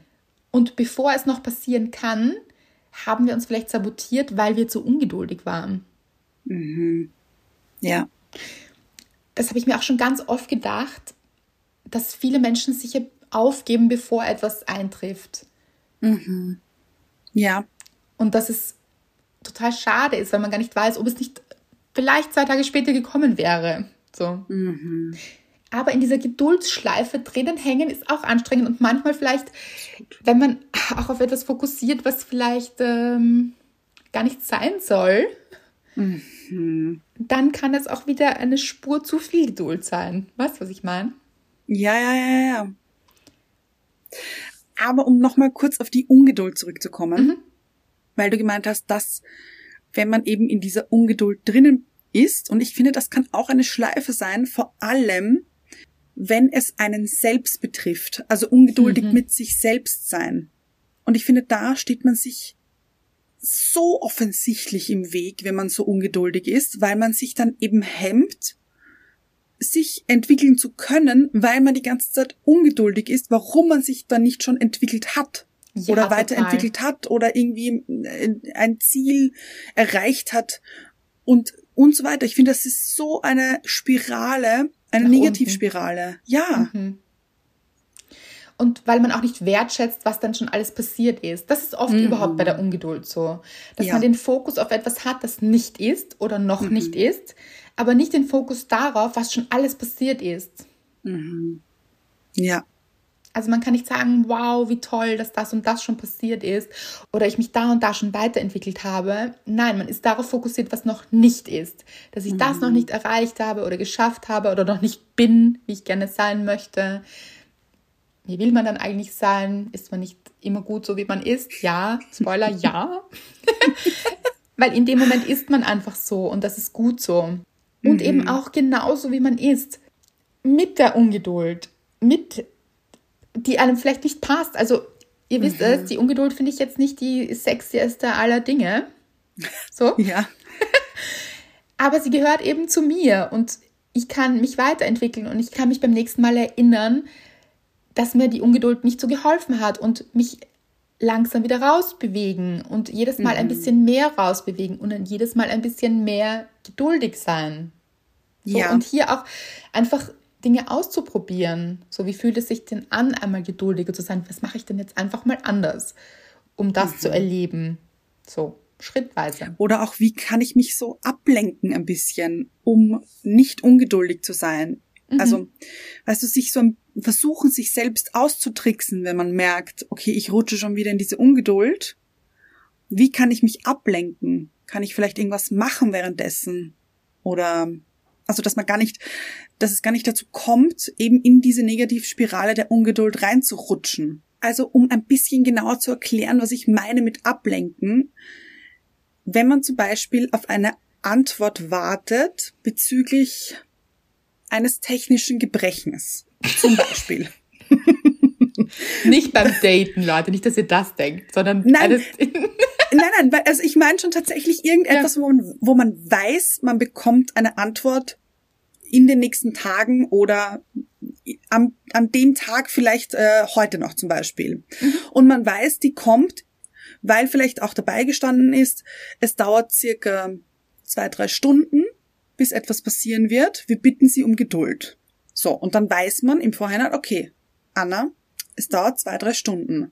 Und bevor es noch passieren kann, haben wir uns vielleicht sabotiert, weil wir zu ungeduldig waren. Ja. Das habe ich mir auch schon ganz oft gedacht, dass viele Menschen sicher aufgeben, bevor etwas eintrifft. Ja. Und dass es total schade ist, weil man gar nicht weiß, ob es nicht vielleicht zwei Tage später gekommen wäre. So. Aber in dieser Geduldsschleife drinnen hängen ist auch anstrengend und manchmal vielleicht, wenn man auch auf etwas fokussiert, was vielleicht ähm, gar nicht sein soll, dann kann es auch wieder eine Spur zu viel Geduld sein. Weißt du, was ich meine? Ja, ja, ja, ja. Aber um nochmal kurz auf die Ungeduld zurückzukommen, weil du gemeint hast, dass wenn man eben in dieser Ungeduld drinnen ist, und ich finde, das kann auch eine Schleife sein, vor allem, wenn es einen selbst betrifft, also ungeduldig mit sich selbst sein. Und ich finde, da steht man sich so offensichtlich im Weg, wenn man so ungeduldig ist, weil man sich dann eben hemmt, sich entwickeln zu können, weil man die ganze Zeit ungeduldig ist, warum man sich dann nicht schon entwickelt hat Ja, oder total. weiterentwickelt hat oder irgendwie äh, ein Ziel erreicht hat und und so weiter. Ich finde, das ist so eine Spirale, eine Nach Negativspirale. Ja, Und weil man auch nicht wertschätzt, was dann schon alles passiert ist. Das ist oft überhaupt bei der Ungeduld so. Dass Ja. man den Fokus auf etwas hat, das nicht ist oder noch nicht ist, aber nicht den Fokus darauf, was schon alles passiert ist. ja, Also man kann nicht sagen, wow, wie toll, dass das und das schon passiert ist oder ich mich da und da schon weiterentwickelt habe. Nein, man ist darauf fokussiert, was noch nicht ist. Dass ich das noch nicht erreicht habe oder geschafft habe oder noch nicht bin, wie ich gerne sein möchte. Wie will man dann eigentlich sein? Ist man nicht immer gut so, wie man ist? Ja, Spoiler, ja. Weil in dem Moment ist man einfach so und das ist gut so. Und eben auch genauso, wie man ist. Mit der Ungeduld, mit die einem vielleicht nicht passt. Also, ihr wisst es, die Ungeduld finde ich jetzt nicht die sexieste aller Dinge. So. ja, Aber sie gehört eben zu mir und ich kann mich weiterentwickeln und ich kann mich beim nächsten Mal erinnern, dass mir die Ungeduld nicht so geholfen hat und mich langsam wieder rausbewegen und jedes Mal mhm. ein bisschen mehr rausbewegen und dann jedes Mal ein bisschen mehr geduldig sein. So, ja. Und hier auch einfach Dinge auszuprobieren. So, wie fühlt es sich denn an, einmal geduldiger zu sein? Was mache ich denn jetzt einfach mal anders, um das mhm. zu erleben? So, schrittweise. Oder auch, wie kann ich mich so ablenken ein bisschen, um nicht ungeduldig zu sein? Mhm. Also, weißt du, sich so versuchen, sich selbst auszutricksen, wenn man merkt, okay, ich rutsche schon wieder in diese Ungeduld. Wie kann ich mich ablenken? Kann ich vielleicht irgendwas machen währenddessen? Oder, also, dass man gar nicht, dass es gar nicht dazu kommt, eben in diese Negativspirale der Ungeduld reinzurutschen. Also, um ein bisschen genauer zu erklären, was ich meine mit ablenken. Wenn man zum Beispiel auf eine Antwort wartet bezüglich eines technischen Gebrechens. Zum Beispiel. nicht beim Daten, Leute, nicht, dass ihr das denkt, sondern nein, nein, nein, also ich meine schon tatsächlich irgendetwas, ja. wo, man, wo man weiß, man bekommt eine Antwort in den nächsten Tagen oder am, an dem Tag vielleicht äh, heute noch zum Beispiel. Mhm. Und man weiß, die kommt, weil vielleicht auch dabei gestanden ist, es dauert circa zwei, drei Stunden bis etwas passieren wird. Wir bitten Sie um Geduld. So, und dann weiß man im Vorhinein, okay, Anna, es dauert zwei, drei Stunden.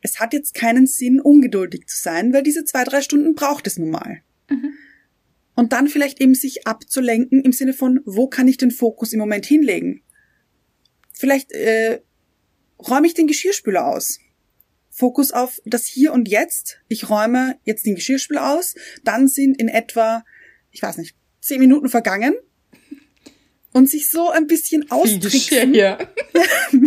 Es hat jetzt keinen Sinn, ungeduldig zu sein, weil diese zwei, drei Stunden braucht es nun mal. Mhm. Und dann vielleicht eben sich abzulenken im Sinne von, wo kann ich den Fokus im Moment hinlegen? Vielleicht äh, räume ich den Geschirrspüler aus. Fokus auf das Hier und Jetzt. Ich räume jetzt den Geschirrspüler aus. Dann sind in etwa, ich weiß nicht, zehn Minuten vergangen und sich so ein bisschen austricksen. Ja.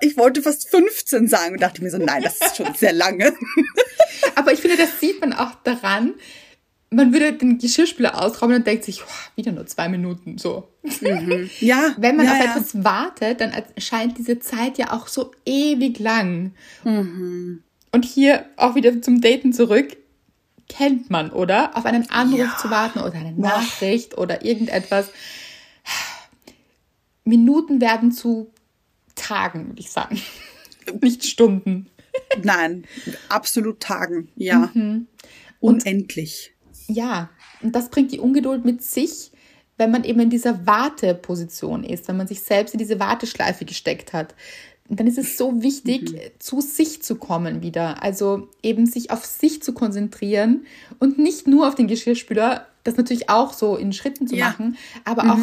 ich wollte fast 15 sagen und dachte mir so, nein, das ist schon sehr lange. Aber ich finde, das sieht man auch daran, man würde den Geschirrspüler ausrauben und denkt sich, oh, wieder nur zwei Minuten, so. Mhm. Ja. Wenn man ja, auf ja. etwas wartet, dann erscheint diese Zeit ja auch so ewig lang. Mhm. Und hier auch wieder zum Daten zurück kennt man, oder? Auf einen Anruf ja. zu warten oder eine Nachricht oder irgendetwas. Minuten werden zu Tagen, würde ich sagen. Nicht Stunden. Nein, absolut Tagen, ja. Mhm. Unendlich. Ja, und das bringt die Ungeduld mit sich, wenn man eben in dieser Warteposition ist, wenn man sich selbst in diese Warteschleife gesteckt hat dann ist es so wichtig, mhm. zu sich zu kommen wieder. Also eben sich auf sich zu konzentrieren und nicht nur auf den Geschirrspüler, das natürlich auch so in Schritten zu ja. machen, aber mhm. auch,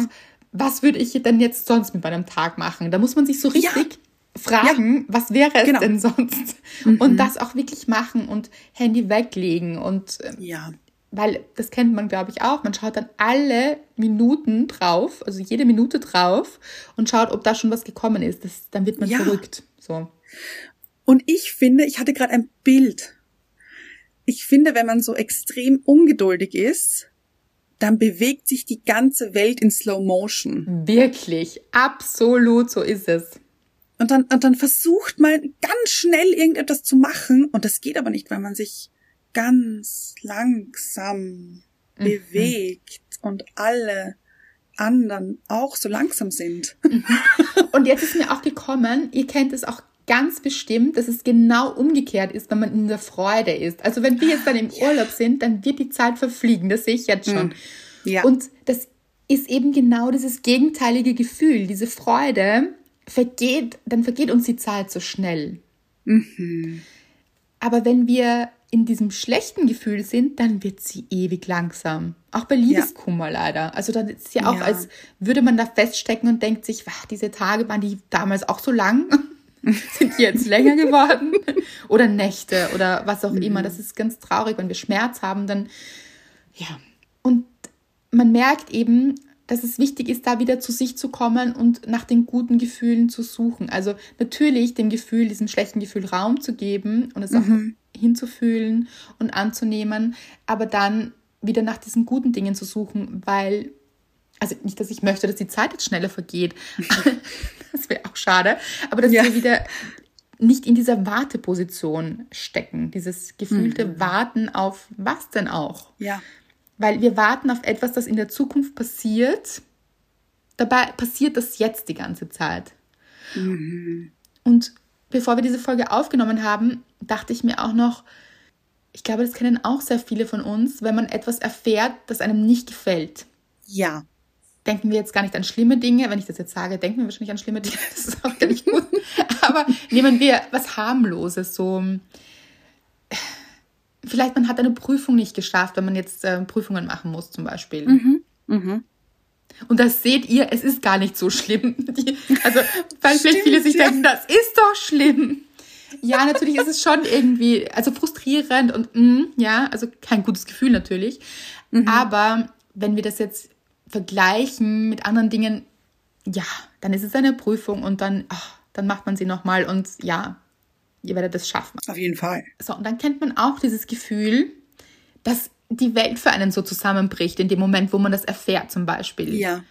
was würde ich denn jetzt sonst mit meinem Tag machen? Da muss man sich so richtig ja. fragen, ja. was wäre es genau. denn sonst? Mhm. Und das auch wirklich machen und Handy weglegen und ähm, ja weil das kennt man, glaube ich, auch. Man schaut dann alle Minuten drauf, also jede Minute drauf und schaut, ob da schon was gekommen ist. Das, dann wird man ja. verrückt. So. Und ich finde, ich hatte gerade ein Bild. Ich finde, wenn man so extrem ungeduldig ist, dann bewegt sich die ganze Welt in Slow Motion. Wirklich, absolut, so ist es. Und dann, und dann versucht man ganz schnell irgendetwas zu machen und das geht aber nicht, weil man sich ganz langsam mhm. bewegt und alle anderen auch so langsam sind. Mhm. Und jetzt ist mir auch gekommen, ihr kennt es auch ganz bestimmt, dass es genau umgekehrt ist, wenn man in der Freude ist. Also wenn wir jetzt dann im Urlaub sind, dann wird die Zeit verfliegen, das sehe ich jetzt schon. Mhm. Ja. Und das ist eben genau dieses gegenteilige Gefühl, diese Freude vergeht, dann vergeht uns die Zeit so schnell. Mhm. Aber wenn wir in diesem schlechten Gefühl sind, dann wird sie ewig langsam. Auch bei Liebeskummer ja. leider. Also dann ist es ja auch, ja. als würde man da feststecken und denkt sich, wach, diese Tage waren die damals auch so lang. sind jetzt länger geworden? oder Nächte oder was auch mhm. immer. Das ist ganz traurig, wenn wir Schmerz haben, dann ja. Und man merkt eben, dass es wichtig ist, da wieder zu sich zu kommen und nach den guten Gefühlen zu suchen. Also natürlich dem Gefühl, diesem schlechten Gefühl Raum zu geben und es mhm. auch hinzufühlen und anzunehmen, aber dann wieder nach diesen guten Dingen zu suchen, weil, also nicht, dass ich möchte, dass die Zeit jetzt schneller vergeht, das wäre auch schade, aber dass ja. wir wieder nicht in dieser Warteposition stecken, dieses gefühlte mhm. Warten auf was denn auch? Ja. Weil wir warten auf etwas, das in der Zukunft passiert Dabei passiert das jetzt die ganze Zeit. Mhm. Und bevor wir diese Folge aufgenommen haben, dachte ich mir auch noch, ich glaube, das kennen auch sehr viele von uns, wenn man etwas erfährt, das einem nicht gefällt. Ja. Denken wir jetzt gar nicht an schlimme Dinge. Wenn ich das jetzt sage, denken wir wahrscheinlich an schlimme Dinge. Das ist auch gar nicht gut. Aber nehmen wir was harmloses, so vielleicht man hat eine Prüfung nicht geschafft, wenn man jetzt äh, Prüfungen machen muss zum Beispiel. Mhm. Mhm. Und das seht ihr, es ist gar nicht so schlimm. Die, also, weil vielleicht viele sich ja. denken, das ist doch schlimm. Ja, natürlich ist es schon irgendwie, also frustrierend und mm, ja, also kein gutes Gefühl natürlich. Aber wenn wir das jetzt vergleichen mit anderen Dingen, ja, dann ist es eine Prüfung und dann, ach, dann macht man sie nochmal und ja, ihr werdet es schaffen. Auf jeden Fall. So, und dann kennt man auch dieses Gefühl, dass die Welt für einen so zusammenbricht in dem Moment, wo man das erfährt zum Beispiel. Ja.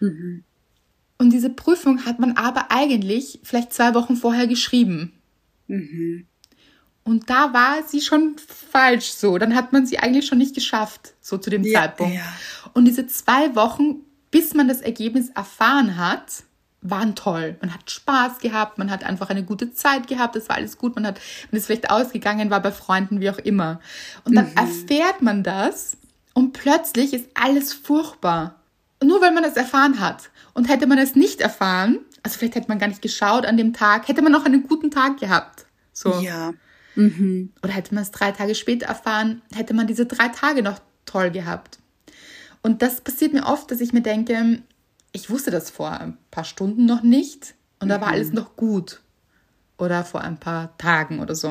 Und diese Prüfung hat man aber eigentlich vielleicht zwei Wochen vorher geschrieben. Und da war sie schon falsch so. Dann hat man sie eigentlich schon nicht geschafft, so zu dem Ja, Zeitpunkt. ja. Und diese zwei Wochen, bis man das Ergebnis erfahren hat, waren toll. Man hat Spaß gehabt, man hat einfach eine gute Zeit gehabt, es war alles gut, man hat, man ist vielleicht ausgegangen, war bei Freunden, wie auch immer. Und dann erfährt man das und plötzlich ist alles furchtbar. Nur weil man das erfahren hat. Und hätte man es nicht erfahren, also vielleicht hätte man gar nicht geschaut an dem Tag, hätte man noch einen guten Tag gehabt. So. Ja. Oder hätte man es drei Tage später erfahren, hätte man diese drei Tage noch toll gehabt. Und das passiert mir oft, dass ich mir denke, ich wusste das vor ein paar Stunden noch nicht und da war alles noch gut. Oder vor ein paar Tagen oder so.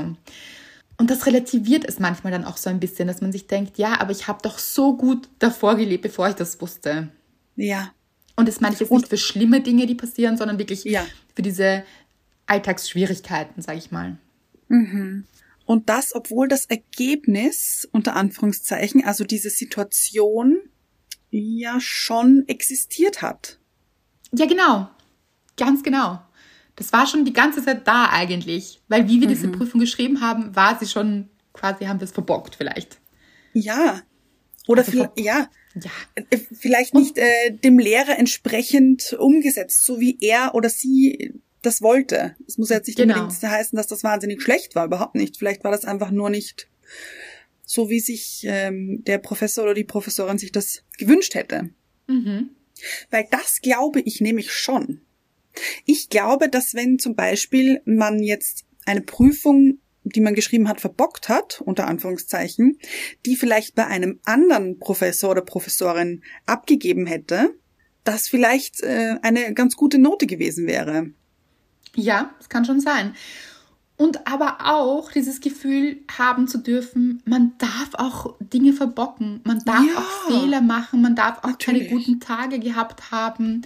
Und das relativiert es manchmal dann auch so ein bisschen, dass man sich denkt, ja, aber ich habe doch so gut davor gelebt, bevor ich das wusste. Ja. Und das meine ich jetzt nicht für schlimme Dinge, die passieren, sondern wirklich Ja. für diese Alltagsschwierigkeiten, sage ich mal. Und das, obwohl das Ergebnis, unter Anführungszeichen, also diese Situation, ja schon existiert hat. Ja, genau. Ganz genau. Das war schon die ganze Zeit da eigentlich. Weil wie wir diese Prüfung geschrieben haben, war sie schon quasi, haben wir es verbockt vielleicht. Ja. Oder Also vielleicht, ver- ja, Ja. äh, vielleicht nicht äh, dem Lehrer entsprechend umgesetzt, so wie er oder sie das wollte. Es muss ja jetzt nicht Genau. unbedingt heißen, dass das wahnsinnig schlecht war, überhaupt nicht. Vielleicht war das einfach nur nicht so, wie sich ähm, der Professor oder die Professorin sich das gewünscht hätte. Mhm. Weil das glaube ich nämlich schon. Ich glaube, dass wenn zum Beispiel man jetzt eine Prüfung, die man geschrieben hat, verbockt hat, unter Anführungszeichen, die vielleicht bei einem anderen Professor oder Professorin abgegeben hätte, das vielleicht äh, eine ganz gute Note gewesen wäre. Ja, das kann schon sein. Und aber auch dieses Gefühl haben zu dürfen, man darf auch Dinge verbocken, man darf Ja, auch Fehler machen, man darf auch keine natürlich. guten Tage gehabt haben.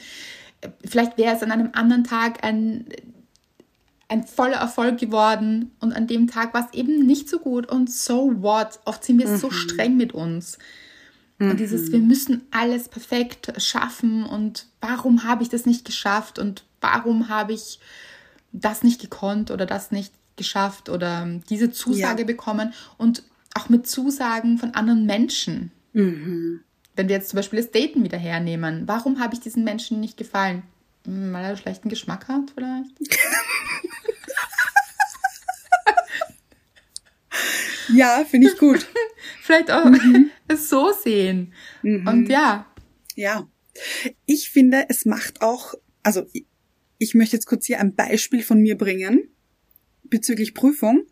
Vielleicht wäre es an einem anderen Tag ein, ein voller Erfolg geworden. Und an dem Tag war es eben nicht so gut. Und so what. Oft sind wir so streng mit uns. Und dieses, wir müssen alles perfekt schaffen. Und warum habe ich das nicht geschafft? Und warum habe ich das nicht gekonnt oder das nicht geschafft oder diese Zusage Ja. bekommen und auch mit Zusagen von anderen Menschen. Wenn wir jetzt zum Beispiel das Daten wieder hernehmen, warum habe ich diesen Menschen nicht gefallen? Hm, Weil er schlechten Geschmack hat vielleicht? Ja, finde ich gut. Vielleicht auch es so sehen. Und ja, Ja. Ich finde, es macht auch, also ich möchte jetzt kurz hier ein Beispiel von mir bringen bezüglich Prüfung.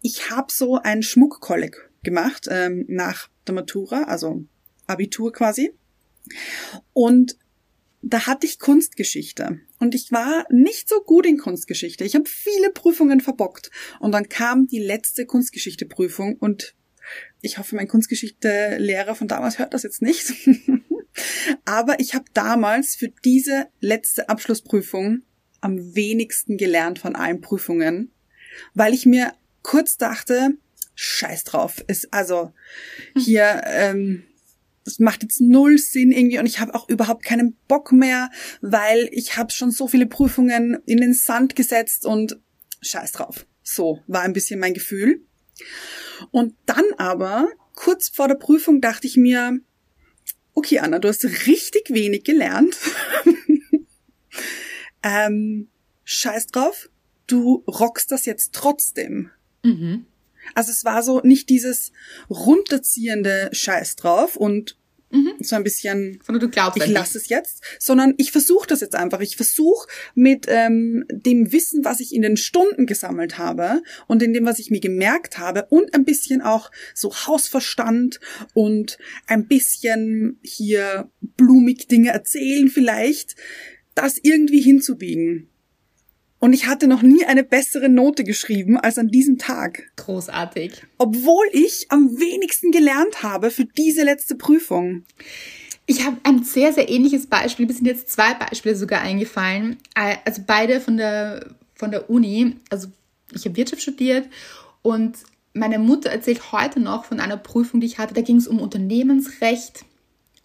Ich habe so ein Schmuckkolleg gemacht ähm, nach der Matura, also Abitur quasi. Und da hatte ich Kunstgeschichte. Und ich war nicht so gut in Kunstgeschichte. Ich habe viele Prüfungen verbockt. Und dann kam die letzte Kunstgeschichte-Prüfung und ich hoffe, mein Kunstgeschichte-Lehrer von damals hört das jetzt nicht. Aber ich habe damals für diese letzte Abschlussprüfung am wenigsten gelernt von allen Prüfungen, weil ich mir kurz dachte, scheiß drauf, ist also hier, ähm, das macht jetzt null Sinn irgendwie und ich habe auch überhaupt keinen Bock mehr, weil ich habe schon so viele Prüfungen in den Sand gesetzt und scheiß drauf. So war ein bisschen mein Gefühl. Und dann aber, kurz vor der Prüfung, dachte ich mir, okay, Anna, du hast richtig wenig gelernt. ähm, scheiß drauf, du rockst das jetzt trotzdem. Mhm. Also es war so nicht dieses runterziehende Scheiß drauf und Mhm. so ein bisschen Sondern du glaubst ich lasse es jetzt, sondern ich versuche das jetzt einfach. Ich versuche mit ähm, dem Wissen, was ich in den Stunden gesammelt habe und in dem, was ich mir gemerkt habe und ein bisschen auch so Hausverstand und ein bisschen hier blumig Dinge erzählen vielleicht, das irgendwie hinzubiegen. Und ich hatte noch nie eine bessere Note geschrieben als an diesem Tag, Großartig. obwohl ich am wenigsten gelernt habe für diese letzte Prüfung. Ich habe ein sehr, sehr ähnliches Beispiel. Mir sind jetzt zwei Beispiele sogar eingefallen. Also beide von der, von der Uni. Also ich habe Wirtschaft studiert und meine Mutter erzählt heute noch von einer Prüfung, die ich hatte. Da ging es um Unternehmensrecht.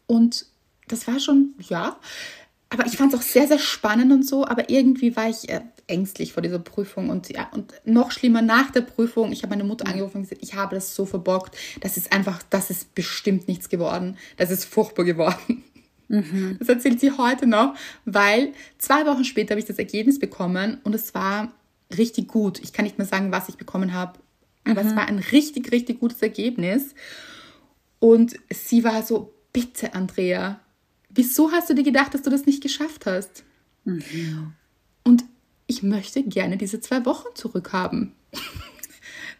Und das war schon, ja. Aber ich fand es auch sehr, sehr spannend und so. Aber irgendwie war ich äh, ängstlich vor dieser Prüfung. Und ja, und noch schlimmer nach der Prüfung. Ich habe meine Mutter angerufen und gesagt, ich habe das so verbockt. Das ist einfach, das ist bestimmt nichts geworden. Das ist furchtbar geworden. Das erzählt sie heute noch, weil zwei Wochen später habe ich das Ergebnis bekommen und es war richtig gut. Ich kann nicht mehr sagen, was ich bekommen habe, aber es war ein richtig, richtig gutes Ergebnis. Und sie war so, bitte, Andrea, wieso hast du dir gedacht, dass du das nicht geschafft hast? Und ich möchte gerne diese zwei Wochen zurückhaben.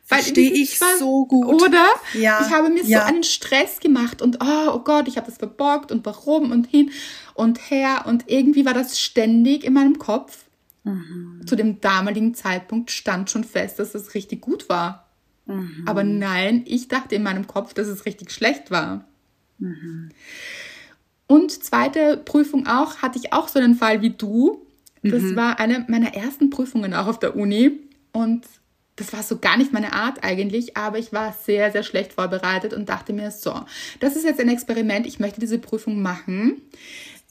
Verstehe ich zwei- so gut. Oder? Ja, Ich habe mir ja. so einen Stress gemacht und oh, oh Gott, ich habe das verbockt und warum und hin und her und irgendwie war das ständig in meinem Kopf. Mhm. Zu dem damaligen Zeitpunkt stand schon fest, dass es richtig gut war. Mhm. Aber nein, ich dachte in meinem Kopf, dass es richtig schlecht war. Mhm. Und zweite Prüfung auch, hatte ich auch so einen Fall wie du. Das Mhm. war eine meiner ersten Prüfungen auch auf der Uni. Und das war so gar nicht meine Art eigentlich, aber ich war sehr, sehr schlecht vorbereitet und dachte mir, so, das ist jetzt ein Experiment, ich möchte diese Prüfung machen.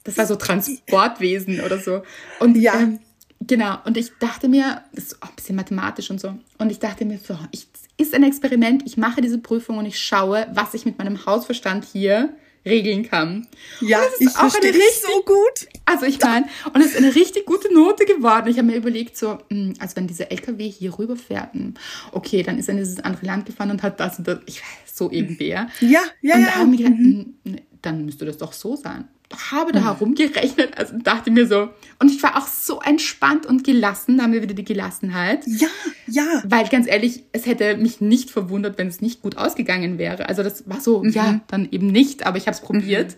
Das war so Transportwesen oder so. Und Ja. ähm, genau, und ich dachte mir, das ist auch ein bisschen mathematisch und so. Und ich dachte mir, so, ich, ist ein Experiment, ich mache diese Prüfung und ich schaue, was ich mit meinem Hausverstand hier regeln kann. Ja, Und das ist ich verstehe dich richtig- so gut. Also ich meine, und es ist eine richtig gute Note geworden. Ich habe mir überlegt, so, mh, also wenn dieser LKW hier rüberfährt, mh, okay, dann ist er in dieses andere Land gefahren und hat das und das, ich weiß, so irgendwer. Ja, ja, und ja. da haben wir gedacht, mh, nee, dann müsste das doch so sein. Habe da herumgerechnet, also dachte mir so, und ich war auch so entspannt und gelassen, da haben wir wieder die Gelassenheit. Ja, ja. Weil ganz ehrlich, es hätte mich nicht verwundert, wenn es nicht gut ausgegangen wäre. Also das war so, ja, dann eben nicht, aber ich habe es probiert.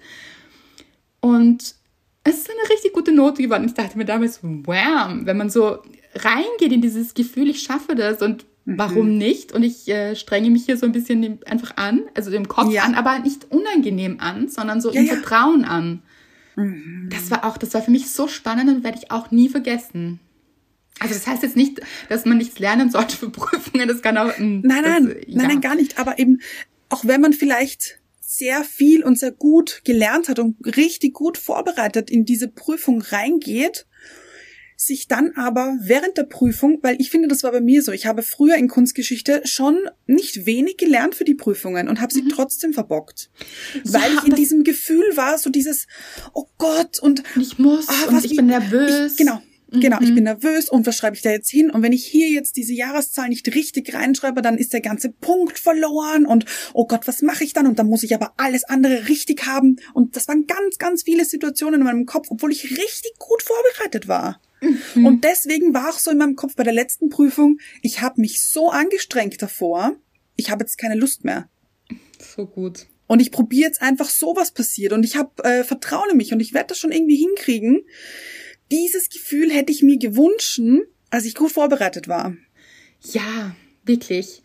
Und es ist eine richtig gute Note geworden. Ich dachte mir damals, wow, wenn man so reingeht in dieses Gefühl, ich schaffe das und warum nicht? Und ich äh, strenge mich hier so ein bisschen einfach an, also im Kopf Ja. an, aber nicht unangenehm an, sondern so Ja, im ja. Vertrauen an. Das war auch, das war für mich so spannend und werde ich auch nie vergessen. Also das heißt jetzt nicht, dass man nichts lernen sollte für Prüfungen. Das kann auch. mm, Nein, das, nein, äh, nein, nein, gar nicht. Aber eben, auch wenn man vielleicht sehr viel und sehr gut gelernt hat und richtig gut vorbereitet in diese Prüfung reingeht, sich dann aber während der Prüfung, weil ich finde, das war bei mir so, ich habe früher in Kunstgeschichte schon nicht wenig gelernt für die Prüfungen und habe sie trotzdem verbockt. Weil ich in diesem Gefühl war, so dieses, oh Gott, und Und ich muss Ah, und was, ich wie- bin nervös. Ich, genau. Genau, ich bin nervös und was schreibe ich da jetzt hin? Und wenn ich hier jetzt diese Jahreszahl nicht richtig reinschreibe, dann ist der ganze Punkt verloren und oh Gott, was mache ich dann? Und dann muss ich aber alles andere richtig haben. Und das waren ganz, ganz viele Situationen in meinem Kopf, obwohl ich richtig gut vorbereitet war. Und deswegen war auch so in meinem Kopf bei der letzten Prüfung, ich habe mich so angestrengt davor, ich habe jetzt keine Lust mehr. So gut. Und ich probiere jetzt einfach so, was passiert. Und ich habe äh, Vertrauen in mich und ich werde das schon irgendwie hinkriegen. Dieses Gefühl hätte ich mir gewünscht, als ich gut vorbereitet war. Ja, wirklich.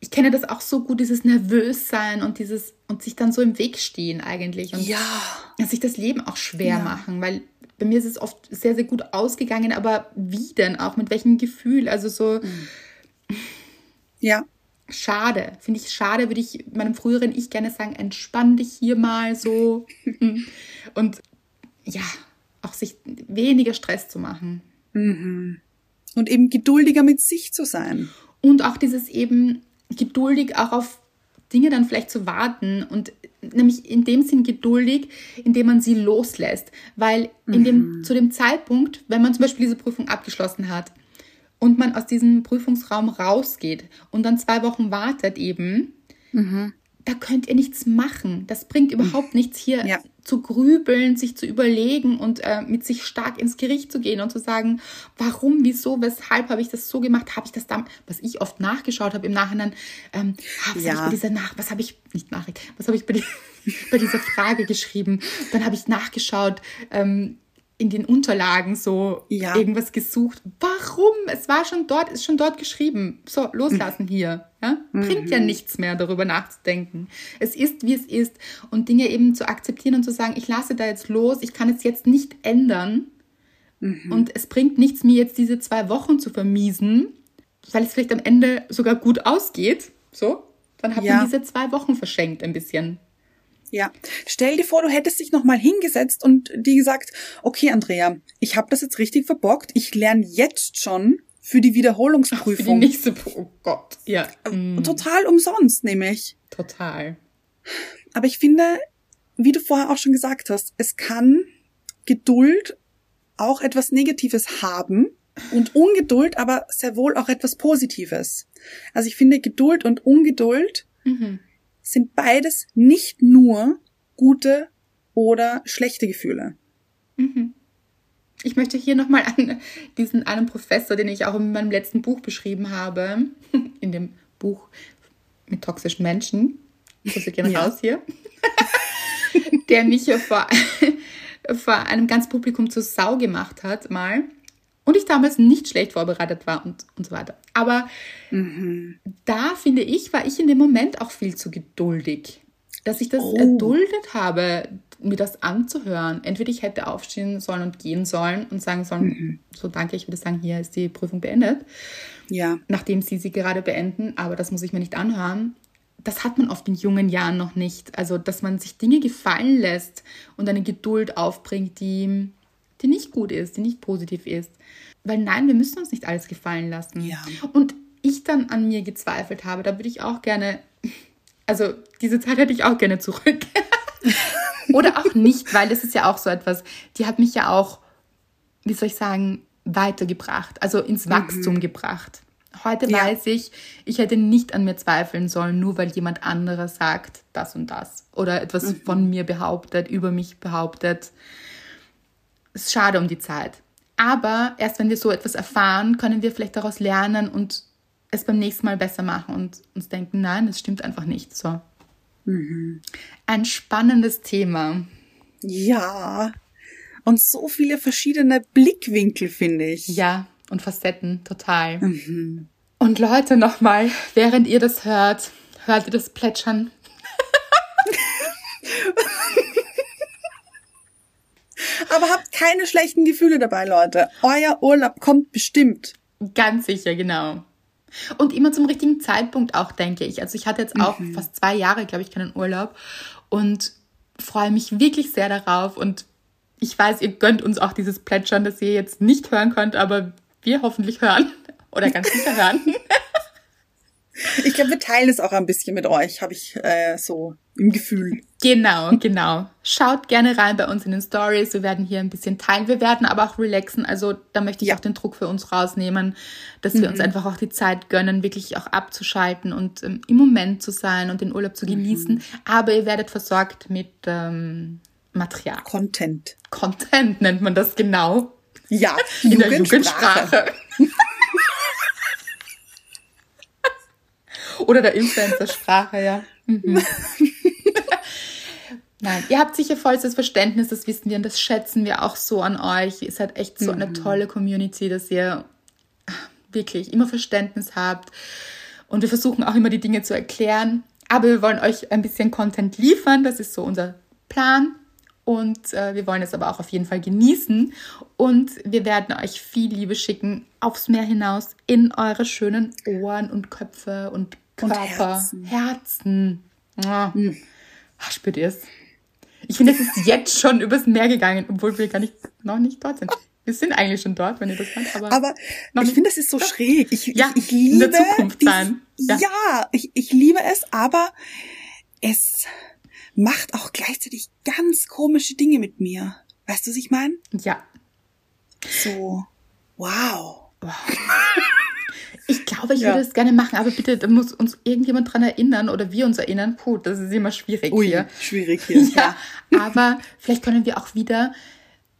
Ich kenne das auch so gut, dieses Nervössein und dieses und sich dann so im Weg stehen eigentlich und sich das Leben auch schwer Ja. machen, weil bei mir ist es oft sehr, sehr gut ausgegangen, aber wie denn auch? Mit welchem Gefühl? Also so Ja, schade. Finde ich schade, würde ich meinem früheren Ich gerne sagen, entspann dich hier mal so. Und ja, auch sich weniger Stress zu machen. und eben geduldiger mit sich zu sein. Und auch dieses eben geduldig auch auf Dinge dann vielleicht zu warten und nämlich in dem Sinn geduldig, indem man sie loslässt. Weil in dem, zu dem Zeitpunkt, wenn man zum Beispiel diese Prüfung abgeschlossen hat und man aus diesem Prüfungsraum rausgeht und dann zwei Wochen wartet eben, da könnt ihr nichts machen. Das bringt überhaupt nichts hier Ja. Zu grübeln, sich zu überlegen und äh, mit sich stark ins Gericht zu gehen und zu sagen, warum, wieso, weshalb habe ich das so gemacht, habe ich das da, was ich oft nachgeschaut habe im Nachhinein, ähm, ah, was Ja. habe ich bei dieser Nach, was habe ich nicht Nachricht, was habe ich bei, die, bei dieser Frage geschrieben? Dann habe ich nachgeschaut. Ähm, in den Unterlagen so Ja. irgendwas gesucht. Warum? Es war schon dort, ist schon dort geschrieben. So, loslassen hier. Ja? Bringt ja nichts mehr, darüber nachzudenken. Es ist, wie es ist. Und Dinge eben zu akzeptieren und zu sagen, ich lasse da jetzt los, ich kann es jetzt nicht ändern. Und es bringt nichts, mir jetzt diese zwei Wochen zu vermiesen, weil es vielleicht am Ende sogar gut ausgeht. So, dann hat Ja. man diese zwei Wochen verschenkt ein bisschen. Ja, stell dir vor, du hättest dich nochmal hingesetzt und dir gesagt, okay, Andrea, ich habe das jetzt richtig verbockt. Ich lerne jetzt schon für die Für die Wiederholungsprüfung. nächste, oh Gott, ja, mm, Total umsonst, nämlich. total. Aber ich finde, wie du vorher auch schon gesagt hast, es kann Geduld auch etwas Negatives haben und Ungeduld aber sehr wohl auch etwas Positives. Also ich finde, Geduld und Ungeduld Mhm. Sind beides nicht nur gute oder schlechte Gefühle. Ich möchte hier nochmal an diesen einen Professor, den ich auch in meinem letzten Buch beschrieben habe, in dem Buch mit toxischen Menschen, Grüße gehen Ja. raus hier, der mich vor, vor einem ganzen Publikum zur Sau gemacht hat, mal. Und ich damals nicht schlecht vorbereitet war und, und so weiter. Aber da finde ich, war ich in dem Moment auch viel zu geduldig. Dass ich das Oh. erduldet habe, mir das anzuhören. Entweder ich hätte aufstehen sollen und gehen sollen und sagen sollen, so danke, ich würde sagen, hier ist die Prüfung beendet, Ja, nachdem sie sie gerade beenden, aber das muss ich mir nicht anhören. Das hat man oft in jungen Jahren noch nicht. Also, dass man sich Dinge gefallen lässt und eine Geduld aufbringt, die, die nicht gut ist, die nicht positiv ist. Weil nein, wir müssen uns nicht alles gefallen lassen. Ja. Und ich dann an mir gezweifelt habe, da würde ich auch gerne, also diese Zeit hätte ich auch gerne zurück. Oder auch nicht, weil das ist ja auch so etwas, die hat mich ja auch, wie soll ich sagen, weitergebracht, also ins Wachstum gebracht. Heute Ja. weiß ich, ich hätte nicht an mir zweifeln sollen, nur weil jemand anderer sagt das und das oder etwas von mir behauptet, über mich behauptet. Es ist schade um die Zeit. Aber erst wenn wir so etwas erfahren, können wir vielleicht daraus lernen und es beim nächsten Mal besser machen und uns denken, nein, das stimmt einfach nicht. So. Ein spannendes Thema. ja. Und so viele verschiedene Blickwinkel, finde ich. Ja, und Facetten, total. Und Leute, nochmal, während ihr das hört, hört ihr das Plätschern. Aber habt keine schlechten Gefühle dabei, Leute. Euer Urlaub kommt bestimmt. Ganz sicher, genau. Und immer zum richtigen Zeitpunkt auch, denke ich. Also ich hatte jetzt auch fast zwei Jahre, glaube ich, keinen Urlaub und freue mich wirklich sehr darauf. Und ich weiß, ihr gönnt uns auch dieses Plätschern, das ihr jetzt nicht hören könnt, aber wir hoffentlich hören oder ganz sicher hören. Ich glaube, wir teilen es auch ein bisschen mit euch, habe ich äh, so im Gefühl. Genau, genau. Schaut gerne rein bei uns in den Stories. Wir werden hier ein bisschen teilen. Wir werden aber auch relaxen. Also da möchte ich Ja. auch den Druck für uns rausnehmen, dass wir uns einfach auch die Zeit gönnen, wirklich auch abzuschalten und ähm, im Moment zu sein und den Urlaub zu genießen. Aber ihr werdet versorgt mit ähm, Material. Content. Content nennt man das genau. Ja, In der Jugendsprache. Oder der Influencer-Sprache, ja. Mhm. Nein, ihr habt sicher vollstes Verständnis, das wissen wir und das schätzen wir auch so an euch. Ihr seid echt so eine tolle Community, dass ihr wirklich immer Verständnis habt. Und wir versuchen auch immer die Dinge zu erklären. Aber wir wollen euch ein bisschen Content liefern. Das ist so unser Plan. Und äh, wir wollen es aber auch auf jeden Fall genießen. Und wir werden euch viel Liebe schicken aufs Meer hinaus in eure schönen Ohren und Köpfe und Und Körper. Herzen. Herzen. Ah, Spürt ihr es? Ich finde, es ist jetzt schon übers Meer gegangen, obwohl wir gar nicht, noch nicht dort sind. Wir sind eigentlich schon dort, wenn ihr das hört. Aber, Aber ich finde, das ist so schräg. Ich, ja, ich, ich liebe in der Zukunft sein. Ja, Ja. ich, ich liebe es, aber es macht auch gleichzeitig ganz komische Dinge mit mir. Weißt du, was ich meine? ja. So, wow. Ich glaube, ich Ja. würde es gerne machen, aber bitte, da muss uns irgendjemand dran erinnern oder wir uns erinnern. Puh, das ist immer schwierig hier. schwierig hier. Ja, aber vielleicht können wir auch wieder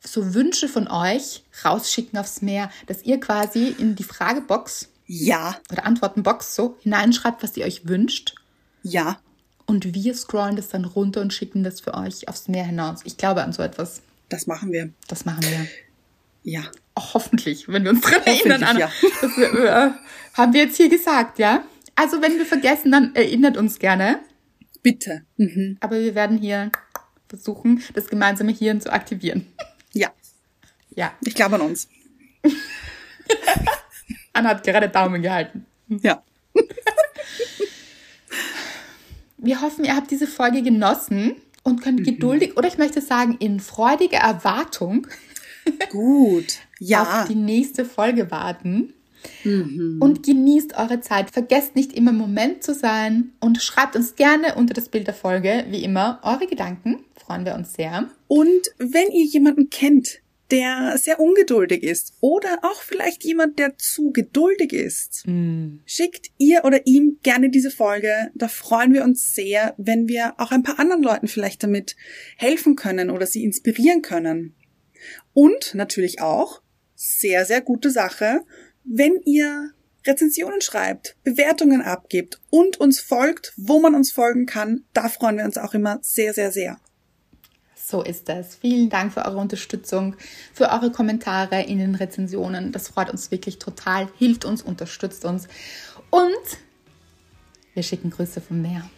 so Wünsche von euch rausschicken aufs Meer, dass ihr quasi in die Fragebox Ja, oder Antwortenbox so hineinschreibt, was ihr euch wünscht. ja. Und wir scrollen das dann runter und schicken das für euch aufs Meer hinaus. Ich glaube an so etwas. Das machen wir. Das machen wir. Ja. Auch hoffentlich, wenn wir uns dran erinnern. Anna. ja. Das äh, haben wir jetzt hier gesagt, ja? Also wenn wir vergessen, dann erinnert uns gerne. Bitte. Mhm. Aber wir werden hier versuchen, das gemeinsame Hirn zu aktivieren. Ja. Ja, Ich glaube an uns. Anna hat gerade Daumen gehalten. Ja. Wir hoffen, ihr habt diese Folge genossen und könnt geduldig, oder ich möchte sagen, in freudiger Erwartung Gut. Ja. auf die nächste Folge warten. Und genießt eure Zeit. Vergesst nicht immer im Moment zu sein und schreibt uns gerne unter das Bild der Folge, wie immer, eure Gedanken. Freuen wir uns sehr. Und wenn ihr jemanden kennt, der sehr ungeduldig ist oder auch vielleicht jemand, der zu geduldig ist, schickt ihr oder ihm gerne diese Folge. Da freuen wir uns sehr, wenn wir auch ein paar anderen Leuten vielleicht damit helfen können oder sie inspirieren können. Und natürlich auch, sehr, sehr gute Sache, wenn ihr Rezensionen schreibt, Bewertungen abgibt und uns folgt, wo man uns folgen kann, da freuen wir uns auch immer sehr, sehr, sehr. So ist es. Vielen Dank für eure Unterstützung, für eure Kommentare in den Rezensionen. Das freut uns wirklich total, hilft uns, unterstützt uns. Und wir schicken Grüße vom Meer.